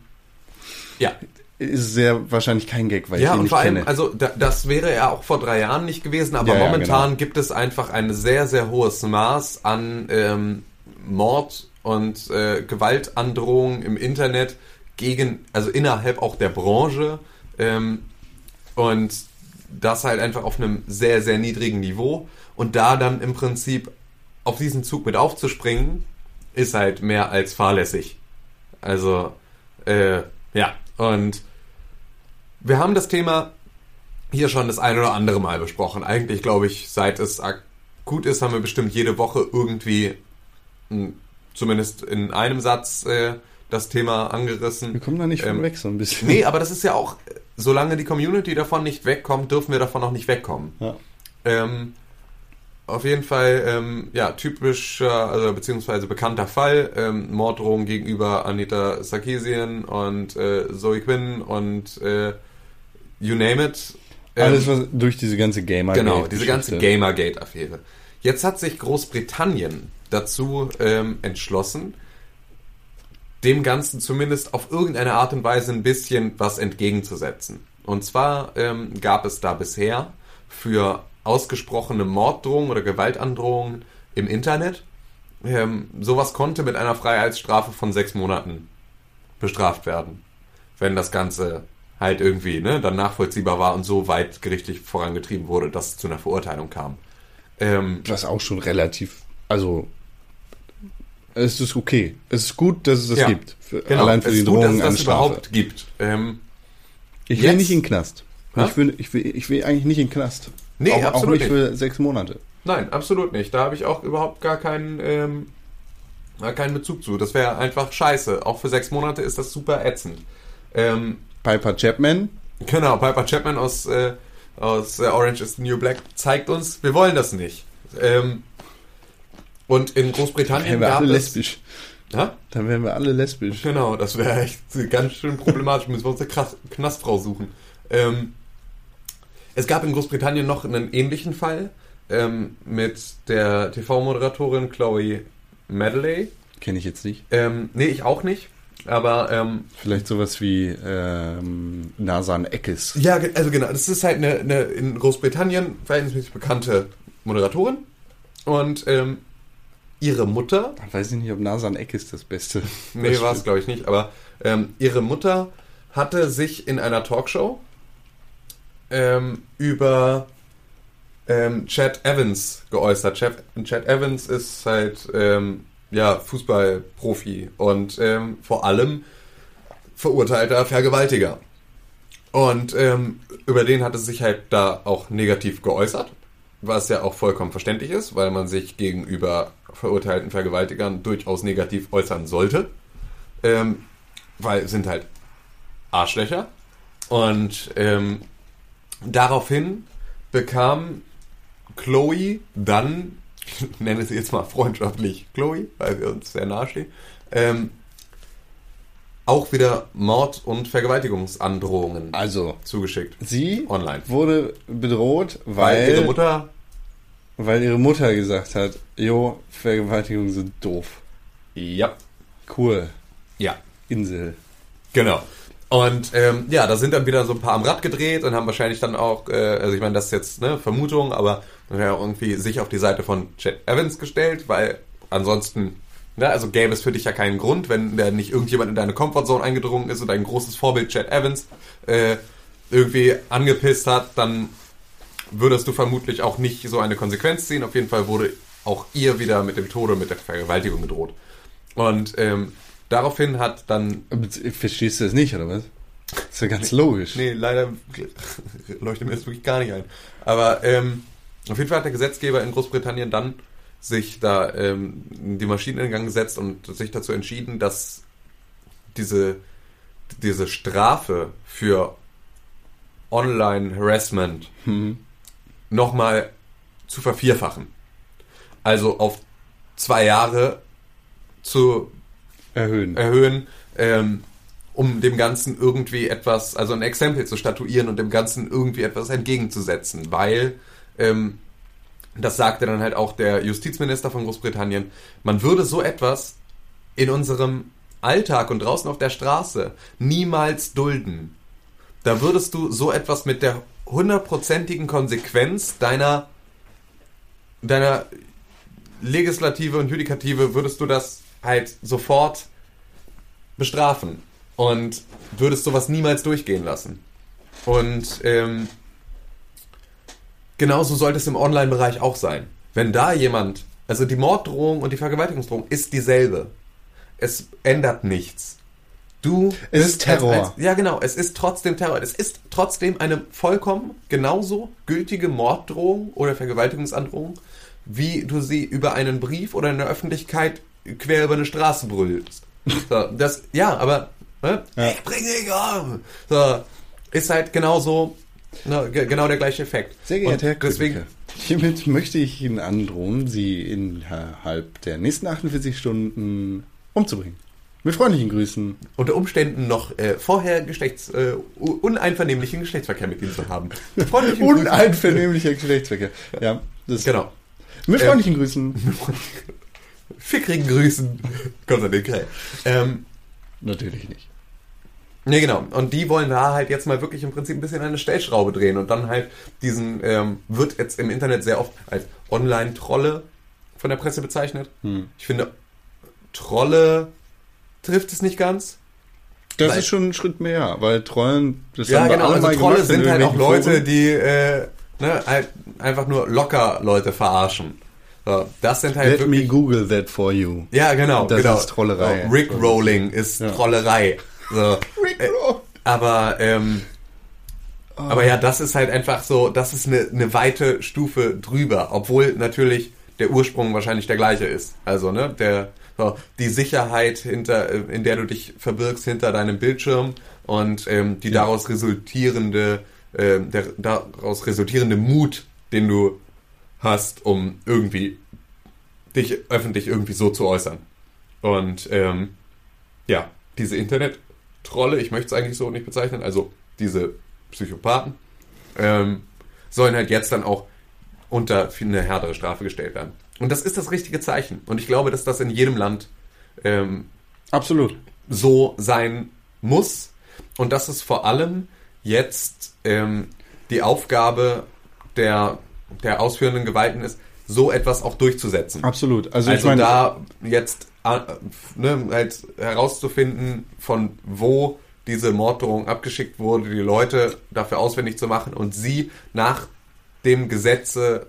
Ja. ist sehr wahrscheinlich kein Gag, weil Ja, ich ihn und nicht vor allem, kenne. also da, das wäre ja auch vor drei Jahren nicht gewesen, aber Ja, ja, momentan genau. gibt es einfach ein sehr, sehr hohes Maß an ähm, Mord und äh, Gewaltandrohungen im Internet gegen, also innerhalb auch der Branche ähm, und das halt einfach auf einem sehr, sehr niedrigen Niveau und da dann im Prinzip auf diesen Zug mit aufzuspringen, ist halt mehr als fahrlässig. Also, äh, ja, und wir haben das Thema hier schon das ein oder andere Mal besprochen. Eigentlich glaube ich, seit es akut ist, haben wir bestimmt jede Woche irgendwie mh, zumindest in einem Satz äh, das Thema angerissen. wir kommen da nicht von ähm, weg, so ein bisschen. Nee, aber das ist ja auch, solange die Community davon nicht wegkommt, dürfen wir davon auch nicht wegkommen. Ja. Ähm, auf jeden Fall, ähm, ja, typischer, also beziehungsweise bekannter Fall, ähm, Morddrohung gegenüber Anita Sarkeesian und äh, Zoe Quinn und äh, you name it. Ähm, Alles, was durch diese ganze gamer Genau, diese ganze Gamergate-Affäre. Jetzt hat sich Großbritannien dazu ähm, entschlossen, dem Ganzen zumindest auf irgendeine Art und Weise ein bisschen was entgegenzusetzen. Und zwar ähm, gab es da bisher für ausgesprochene Morddrohungen oder Gewaltandrohungen im Internet, ähm, sowas konnte mit einer Freiheitsstrafe von sechs Monaten bestraft werden, wenn das Ganze halt irgendwie ne, dann nachvollziehbar war und so weit gerichtlich vorangetrieben wurde, dass es zu einer Verurteilung kam. Ähm, Was auch schon relativ, also es ist okay. Es ist gut, dass es das Ja, gibt. Für, genau, allein für es die ist gut, dass es das überhaupt gibt. Ähm, Ich will Jetzt- nicht in den Knast. Ich will, ich, will, ich will eigentlich nicht in den Knast. Nee, auch, auch absolut nicht nicht. für sechs Monate. Nein, absolut nicht. Da habe ich auch überhaupt gar keinen, ähm, keinen Bezug zu. Das wäre einfach scheiße. Auch für sechs Monate ist das super ätzend. Ähm, Piper Chapman. genau, Piper Chapman aus, äh, aus äh, Orange is the New Black zeigt uns, wir wollen das nicht. Ähm, und in Großbritannien Wären wir alle es... lesbisch. Ja? Dann wären wir alle lesbisch. Genau, das wäre echt ganz schön problematisch. Müssen wir uns eine Knastfrau suchen. Ähm, es gab in Großbritannien noch einen ähnlichen Fall ähm, mit der TV-Moderatorin Chloe Medley. Kenne ich jetzt nicht. Ähm, nee, ich auch nicht. Aber ähm, Vielleicht sowas wie ähm, Nasan Eckes. ja, also genau, das ist halt eine, eine in Großbritannien verhältnismäßig bekannte Moderatorin. Und ähm, ihre Mutter Weiß ich nicht, ob Nasan Eckes das Beste Nee, war es glaube ich nicht. Aber ähm, ihre Mutter hatte sich in einer Talkshow ähm, über ähm, Chad Evans geäußert. Chad, Chad Evans ist halt ähm, ja Fußballprofi und ähm, vor allem verurteilter Vergewaltiger. Und ähm, über den hatte sie sich halt da auch negativ geäußert, was ja auch vollkommen verständlich ist, weil man sich gegenüber verurteilten Vergewaltigern durchaus negativ äußern sollte. Ähm, weil es sind halt Arschlöcher. Und ähm, daraufhin bekam Chloe dann, ich nenne sie jetzt mal freundschaftlich Chloe, weil wir uns sehr nahe stehen, ähm, auch wieder Mord- und Vergewaltigungsandrohungen Also, zugeschickt. sie Online. wurde bedroht, Weil weil, ihre Mutter, weil ihre Mutter gesagt hat, jo, Vergewaltigungen sind doof. ja, Cool. ja, Insel. Genau. Und ähm, ja, da sind dann wieder so ein paar am Rad gedreht und haben wahrscheinlich dann auch, äh, also ich meine, das ist jetzt eine Vermutung, aber ja, irgendwie sich auf die Seite von Chad Evans gestellt, weil ansonsten, ne, also gäbe es für dich ja keinen Grund, wenn da nicht irgendjemand in deine Comfortzone eingedrungen ist und dein großes Vorbild Chad Evans äh, irgendwie angepisst hat, dann würdest du vermutlich auch nicht so eine Konsequenz ziehen. Auf jeden Fall wurde auch ihr wieder mit dem Tode, mit der Vergewaltigung gedroht. Und ähm, daraufhin hat dann Aber Verstehst du das nicht, oder was? Das ist ja ganz logisch. Nee, leider leuchtet mir das wirklich gar nicht ein. Aber ähm, auf jeden Fall hat der Gesetzgeber in Großbritannien dann sich da ähm, die Maschinen in Gang gesetzt und sich dazu entschieden, dass diese, diese Strafe für Online-Harassment nochmal zu vervierfachen. Also auf zwei Jahre zu Erhöhen. erhöhen, ähm, um dem Ganzen irgendwie etwas, also ein Exempel zu statuieren und dem Ganzen irgendwie etwas entgegenzusetzen, weil ähm, das sagte dann halt auch der Justizminister von Großbritannien, man würde so etwas in unserem Alltag und draußen auf der Straße niemals dulden. Da würdest du so etwas mit der hundertprozentigen Konsequenz deiner deiner Legislative und Judikative würdest du das halt sofort bestrafen und würdest sowas niemals durchgehen lassen. Und ähm, genauso sollte es im Online-Bereich auch sein. Wenn da jemand, also die Morddrohung und die Vergewaltigungsdrohung ist dieselbe. Es ändert nichts. Du Es ist Terror. Als, als, ja, genau. Es ist trotzdem Terror. Es ist trotzdem eine vollkommen genauso gültige Morddrohung oder Vergewaltigungsandrohung, wie du sie über einen Brief oder in der Öffentlichkeit quer über eine Straße brüllst. So, das, ja, aber ne? Ja. ich bring dich um. So, ist halt genauso, ne, ge- genau der gleiche Effekt. Sehr geehrter Herr deswegen, hiermit möchte ich Ihnen androhen, Sie innerhalb der nächsten 48 Stunden umzubringen. Mit freundlichen Grüßen. unter Umständen noch äh, vorher Geschlechts, äh, uneinvernehmlichen Geschlechtsverkehr mit ihm zu haben. Mit freundlichen. Uneinvernehmlicher Geschlechtsverkehr. Ja, das Genau. Mit Ähm, freundlichen Grüßen. Fickrigen Grüßen. Konstantin Krell. Ähm, Natürlich nicht. Nee, genau. Und die wollen da halt jetzt mal wirklich im Prinzip ein bisschen eine Stellschraube drehen und dann halt diesen, ähm, wird jetzt im Internet sehr oft als Online-Trolle von der Presse bezeichnet. Ich finde, Trolle trifft es nicht ganz. Das Weil- ist schon ein Schritt mehr, weil Trollen, das Ja, haben wir genau. alle Also mal Trolle gemacht in sind halt auch Leute, Foren. die äh, ne, halt einfach nur locker Leute verarschen. Das sind halt Let wirklich me Google that for you. Ja, genau. Das genau. ist Trollerei. So, Rickrolling ist Ja. Trollerei. So. Rickroll. Aber, ähm, aber ja, das ist halt einfach so, das ist eine, eine weite Stufe drüber, obwohl natürlich der Ursprung wahrscheinlich der gleiche ist. Also, ne, der, So, die Sicherheit, hinter, äh, in der du dich verbirgst hinter deinem Bildschirm und ähm, die daraus resultierende, äh, der daraus resultierende Mut, den du hast, um irgendwie dich öffentlich irgendwie so zu äußern. Und ähm, ja, diese Internet-Trolle, ich möchte es eigentlich so nicht bezeichnen, also diese Psychopathen, ähm, sollen halt jetzt dann auch unter eine härtere Strafe gestellt werden. Und das ist das richtige Zeichen. Und ich glaube, dass das in jedem Land ähm, Absolut. so sein muss. Und das ist vor allem jetzt ähm, die Aufgabe der, der ausführenden Gewalten ist, so etwas auch durchzusetzen. Absolut. Also, Also, ich meine, da jetzt äh, ne, halt herauszufinden, von wo diese Morddrohung abgeschickt wurde, die Leute dafür auswendig zu machen und sie nach dem Gesetze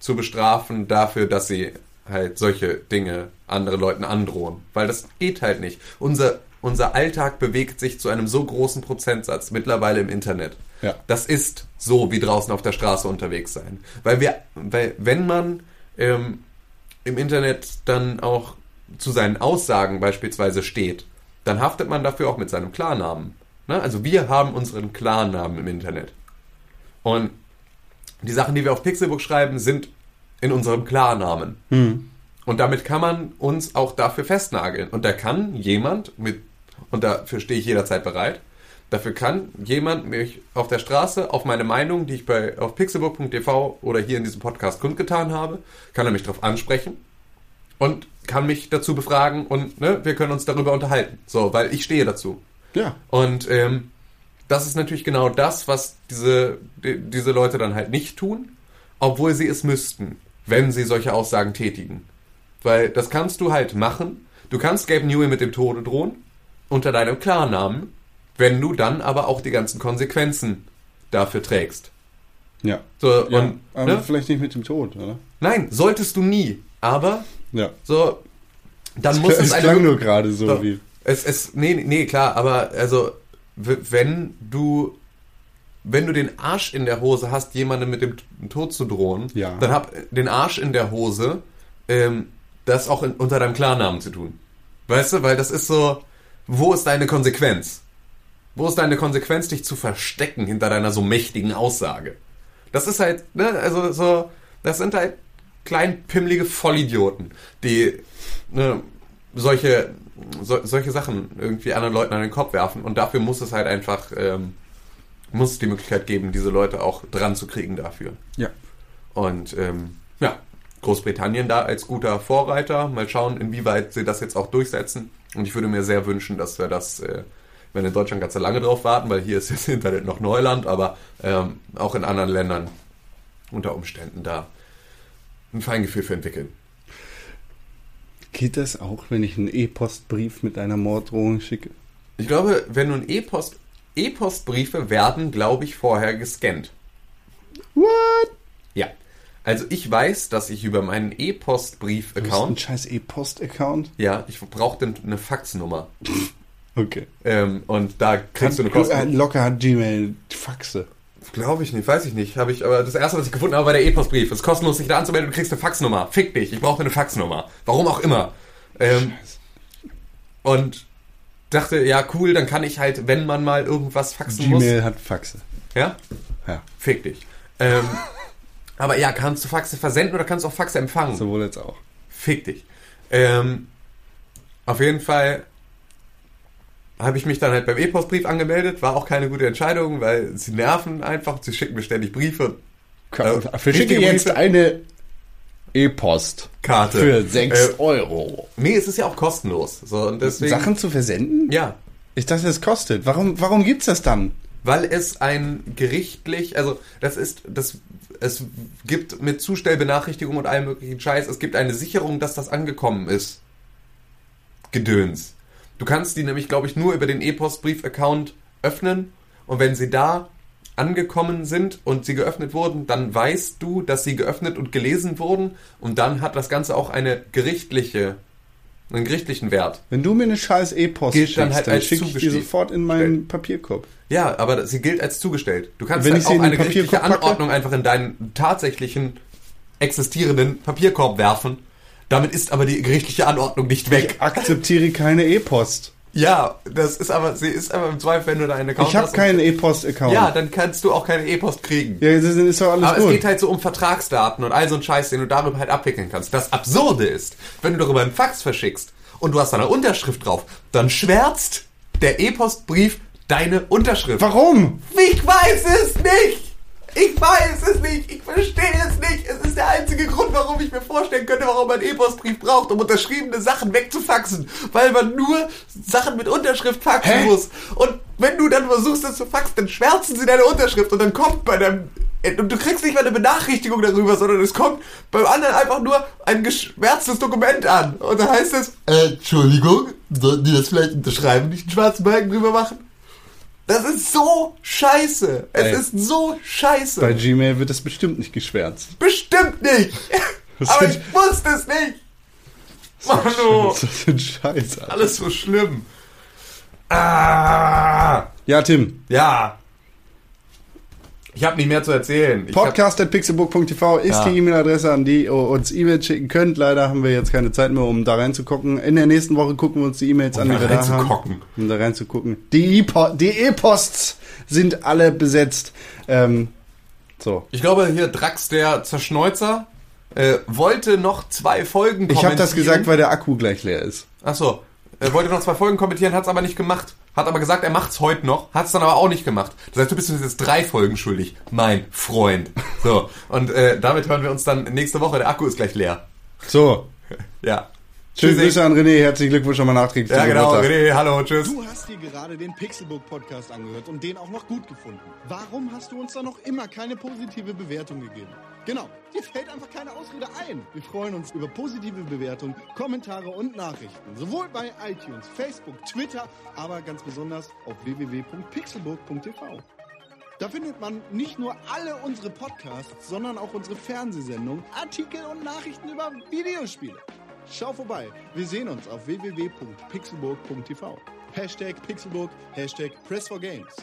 zu bestrafen dafür, dass sie halt solche Dinge anderen Leuten androhen. Weil das geht halt nicht. Unser, unser Alltag bewegt sich zu einem so großen Prozentsatz mittlerweile im Internet. Ja. Das ist so wie draußen auf der Straße unterwegs sein. Weil wir, weil wenn man ähm, im Internet dann auch zu seinen Aussagen beispielsweise steht, dann haftet man dafür auch mit seinem Klarnamen. Ne? Also wir haben unseren Klarnamen im Internet. Und die Sachen, die wir auf Pixelbook schreiben, sind in unserem Klarnamen. Und damit kann man uns auch dafür festnageln. Und da kann jemand mit, und dafür stehe ich jederzeit bereit, dafür kann jemand mich auf der Straße auf meine Meinung, die ich bei auf pixelbook.tv oder hier in diesem Podcast kundgetan habe, kann er mich darauf ansprechen und kann mich dazu befragen und ne, wir können uns darüber unterhalten. So, weil ich stehe dazu. ja. Und ähm, das ist natürlich genau das, was diese, die, diese Leute dann halt nicht tun, obwohl sie es müssten, wenn sie solche Aussagen tätigen. Weil das kannst du halt machen. Du kannst Gabe Newell mit dem Tode drohen, unter deinem Klarnamen, wenn du dann aber auch die ganzen Konsequenzen dafür trägst. Ja. So, ja und, aber ne? vielleicht nicht mit dem Tod, oder? Nein, solltest du nie. Aber Ja. so, dann muss es es eine klang nur gerade so, So. wie. Es, es, nee, nee, klar, aber also, wenn du, wenn du den Arsch in der Hose hast, jemandem mit dem Tod zu drohen, Ja. dann hab den Arsch in der Hose, ähm, das auch in, unter deinem Klarnamen zu tun. Weißt du, weil das ist so, wo ist deine Konsequenz? Wo ist deine Konsequenz, dich zu verstecken hinter deiner so mächtigen Aussage? Das ist halt, ne, also so, das sind halt klein pimmelige Vollidioten, die ne, solche, so, solche Sachen irgendwie anderen Leuten an den Kopf werfen. Und dafür muss es halt einfach, ähm, muss es die Möglichkeit geben, diese Leute auch dran zu kriegen dafür. Ja. Und ähm, ja, Großbritannien da als guter Vorreiter. Mal schauen, inwieweit sie das jetzt auch durchsetzen. Und ich würde mir sehr wünschen, dass wir das, äh, wenn in Deutschland ganz lange drauf warten, weil hier ist das Internet noch Neuland, aber ähm, auch in anderen Ländern unter Umständen da ein Feingefühl für entwickeln. Geht das auch, wenn ich einen E-Postbrief mit einer Morddrohung schicke? Ich glaube, wenn du ein E-Post, E-Postbriefe werden, glaube ich, vorher gescannt. What? Ja. Also ich weiß, dass ich über meinen Du hast einen E-Postbrief-Account, scheiß E-Post-Account? ja, ich brauchte eine Faxnummer. Okay. Ähm, und da kriegst du eine Kosten. Locker hat Gmail Faxe. Glaube ich nicht, weiß ich nicht. Habe ich, aber das erste, was ich gefunden habe, war der E-Postbrief. Es ist kostenlos, sich da anzumelden. Du kriegst eine Faxnummer. Fick dich. Ich brauche eine Faxnummer. Warum auch immer. Ähm, und dachte, ja cool, dann kann ich halt, wenn man mal irgendwas faxen Gmail hat Faxe. muss, ja, Ja, fick dich. Ähm, aber ja, kannst du Faxe versenden oder kannst du auch Faxe empfangen? sowohl jetzt auch. Fick dich. Ähm, auf jeden Fall habe ich mich dann halt beim E-Postbrief angemeldet. War auch keine gute Entscheidung, weil sie nerven einfach. Sie schicken mir ständig Briefe. Äh, Verschicke jetzt Briefe? eine E-Post Karte. für 6 Äh, Euro. Nee, es ist ja auch kostenlos. So, deswegen, Sachen zu versenden? Ja, Ich dachte, es kostet. Warum, warum gibt's das dann? weil es ein gerichtlich, also das ist, das, es gibt mit Zustellbenachrichtigung und allem möglichen Scheiß, es gibt eine Sicherung, dass das angekommen ist. Gedöns. Du kannst die nämlich, glaube ich, nur über den E-Postbrief-Account öffnen und wenn sie da angekommen sind und sie geöffnet wurden, dann weißt du, dass sie geöffnet und gelesen wurden und dann hat das Ganze auch eine gerichtliche, einen gerichtlichen Wert. Wenn du mir eine scheiß E-Post schickst, dann dann, halt als schicke ich die sofort in meinen Papierkorb. Ja, aber sie gilt als zugestellt. Du kannst Wenn halt auch in eine gerichtliche? Anordnung einfach in deinen tatsächlichen existierenden Papierkorb werfen. Damit ist aber die gerichtliche Anordnung nicht weg. Akzeptiere keine E-Post. Ja, das ist aber, sie ist aber im Zweifel, wenn du da einen Account Ich habe hast. keinen E-Post-Account. Ja, dann kannst du auch keine E-Post kriegen. ja, das ist, ist doch alles Aber gut. es geht halt so um Vertragsdaten und all so ein Scheiß, den du darüber halt abwickeln kannst. Das Absurde ist, wenn du darüber einen Fax verschickst und du hast da eine Unterschrift drauf, dann schwärzt der E-Postbrief deine Unterschrift. Warum? Ich weiß es nicht! Ich weiß es nicht! Ich verstehe es nicht! Es ist der einzige Grund, warum ich mir vorstellen könnte, warum man einen E-Postbrief braucht, um unterschriebene Sachen wegzufaxen. Weil man nur Sachen mit Unterschrift faxen Hä? muss. Und wenn du dann versuchst, das zu faxen, dann schwärzen sie deine Unterschrift und dann kommt bei deinem... Und du kriegst nicht mal eine Benachrichtigung darüber, sondern es kommt beim anderen einfach nur ein geschwärztes Dokument an. Und da heißt es, äh, Entschuldigung, sollten die das vielleicht unterschreiben, nicht einen schwarzen Balken drüber machen? Das ist so scheiße. Es Ey. ist so scheiße. Bei Gmail wird das bestimmt nicht geschwärzt. Bestimmt nicht. Aber ich wusste es nicht. Manu, Das ist ein Scheiß, Alter. alles so schlimm. Ah, Ja, Tim. ja. Ich habe nicht mehr zu erzählen. Podcast.pixelbook.tv ist Ja. die E-Mail-Adresse, an die ihr uns E-Mails schicken könnt. Leider haben wir jetzt keine Zeit mehr, um da reinzugucken. In der nächsten Woche gucken wir uns die E-Mails an, da die wir da haben. reinzugucken. Um da reinzugucken. Die E-Po- die E-Posts sind alle besetzt. Ähm, so. Ich glaube, hier Drax, der Zerschneuzer, äh, wollte noch zwei Folgen Ich habe das kommentieren. gesagt, weil der Akku gleich leer ist. Ach so. Er wollte noch zwei Folgen kommentieren, hat es aber nicht gemacht. Hat aber gesagt, er macht's heute noch, hat es dann aber auch nicht gemacht. Das heißt, du bist uns jetzt drei Folgen schuldig, mein Freund. So, und äh, damit hören wir uns dann nächste Woche. Der Akku ist gleich leer. So. Ja. Schöne Tschüssi. Grüße an René. Herzlichen Glückwunsch nochmal nachträglich. Ja, zum genau. René, hallo, tschüss. Du hast dir gerade den Pixelbook Podcast angehört und den auch noch gut gefunden. Warum hast du uns da noch immer keine positive Bewertung gegeben? Genau, dir fällt einfach keine Ausrede ein. Wir freuen uns über positive Bewertungen, Kommentare und Nachrichten. Sowohl bei iTunes, Facebook, Twitter, aber ganz besonders auf www.pixelbook.tv. Da findet man nicht nur alle unsere Podcasts, sondern auch unsere Fernsehsendungen, Artikel und Nachrichten über Videospiele. Schau vorbei. Wir sehen uns auf www.pixelburg.tv. Hashtag Pixelburg, Hashtag Press for Games.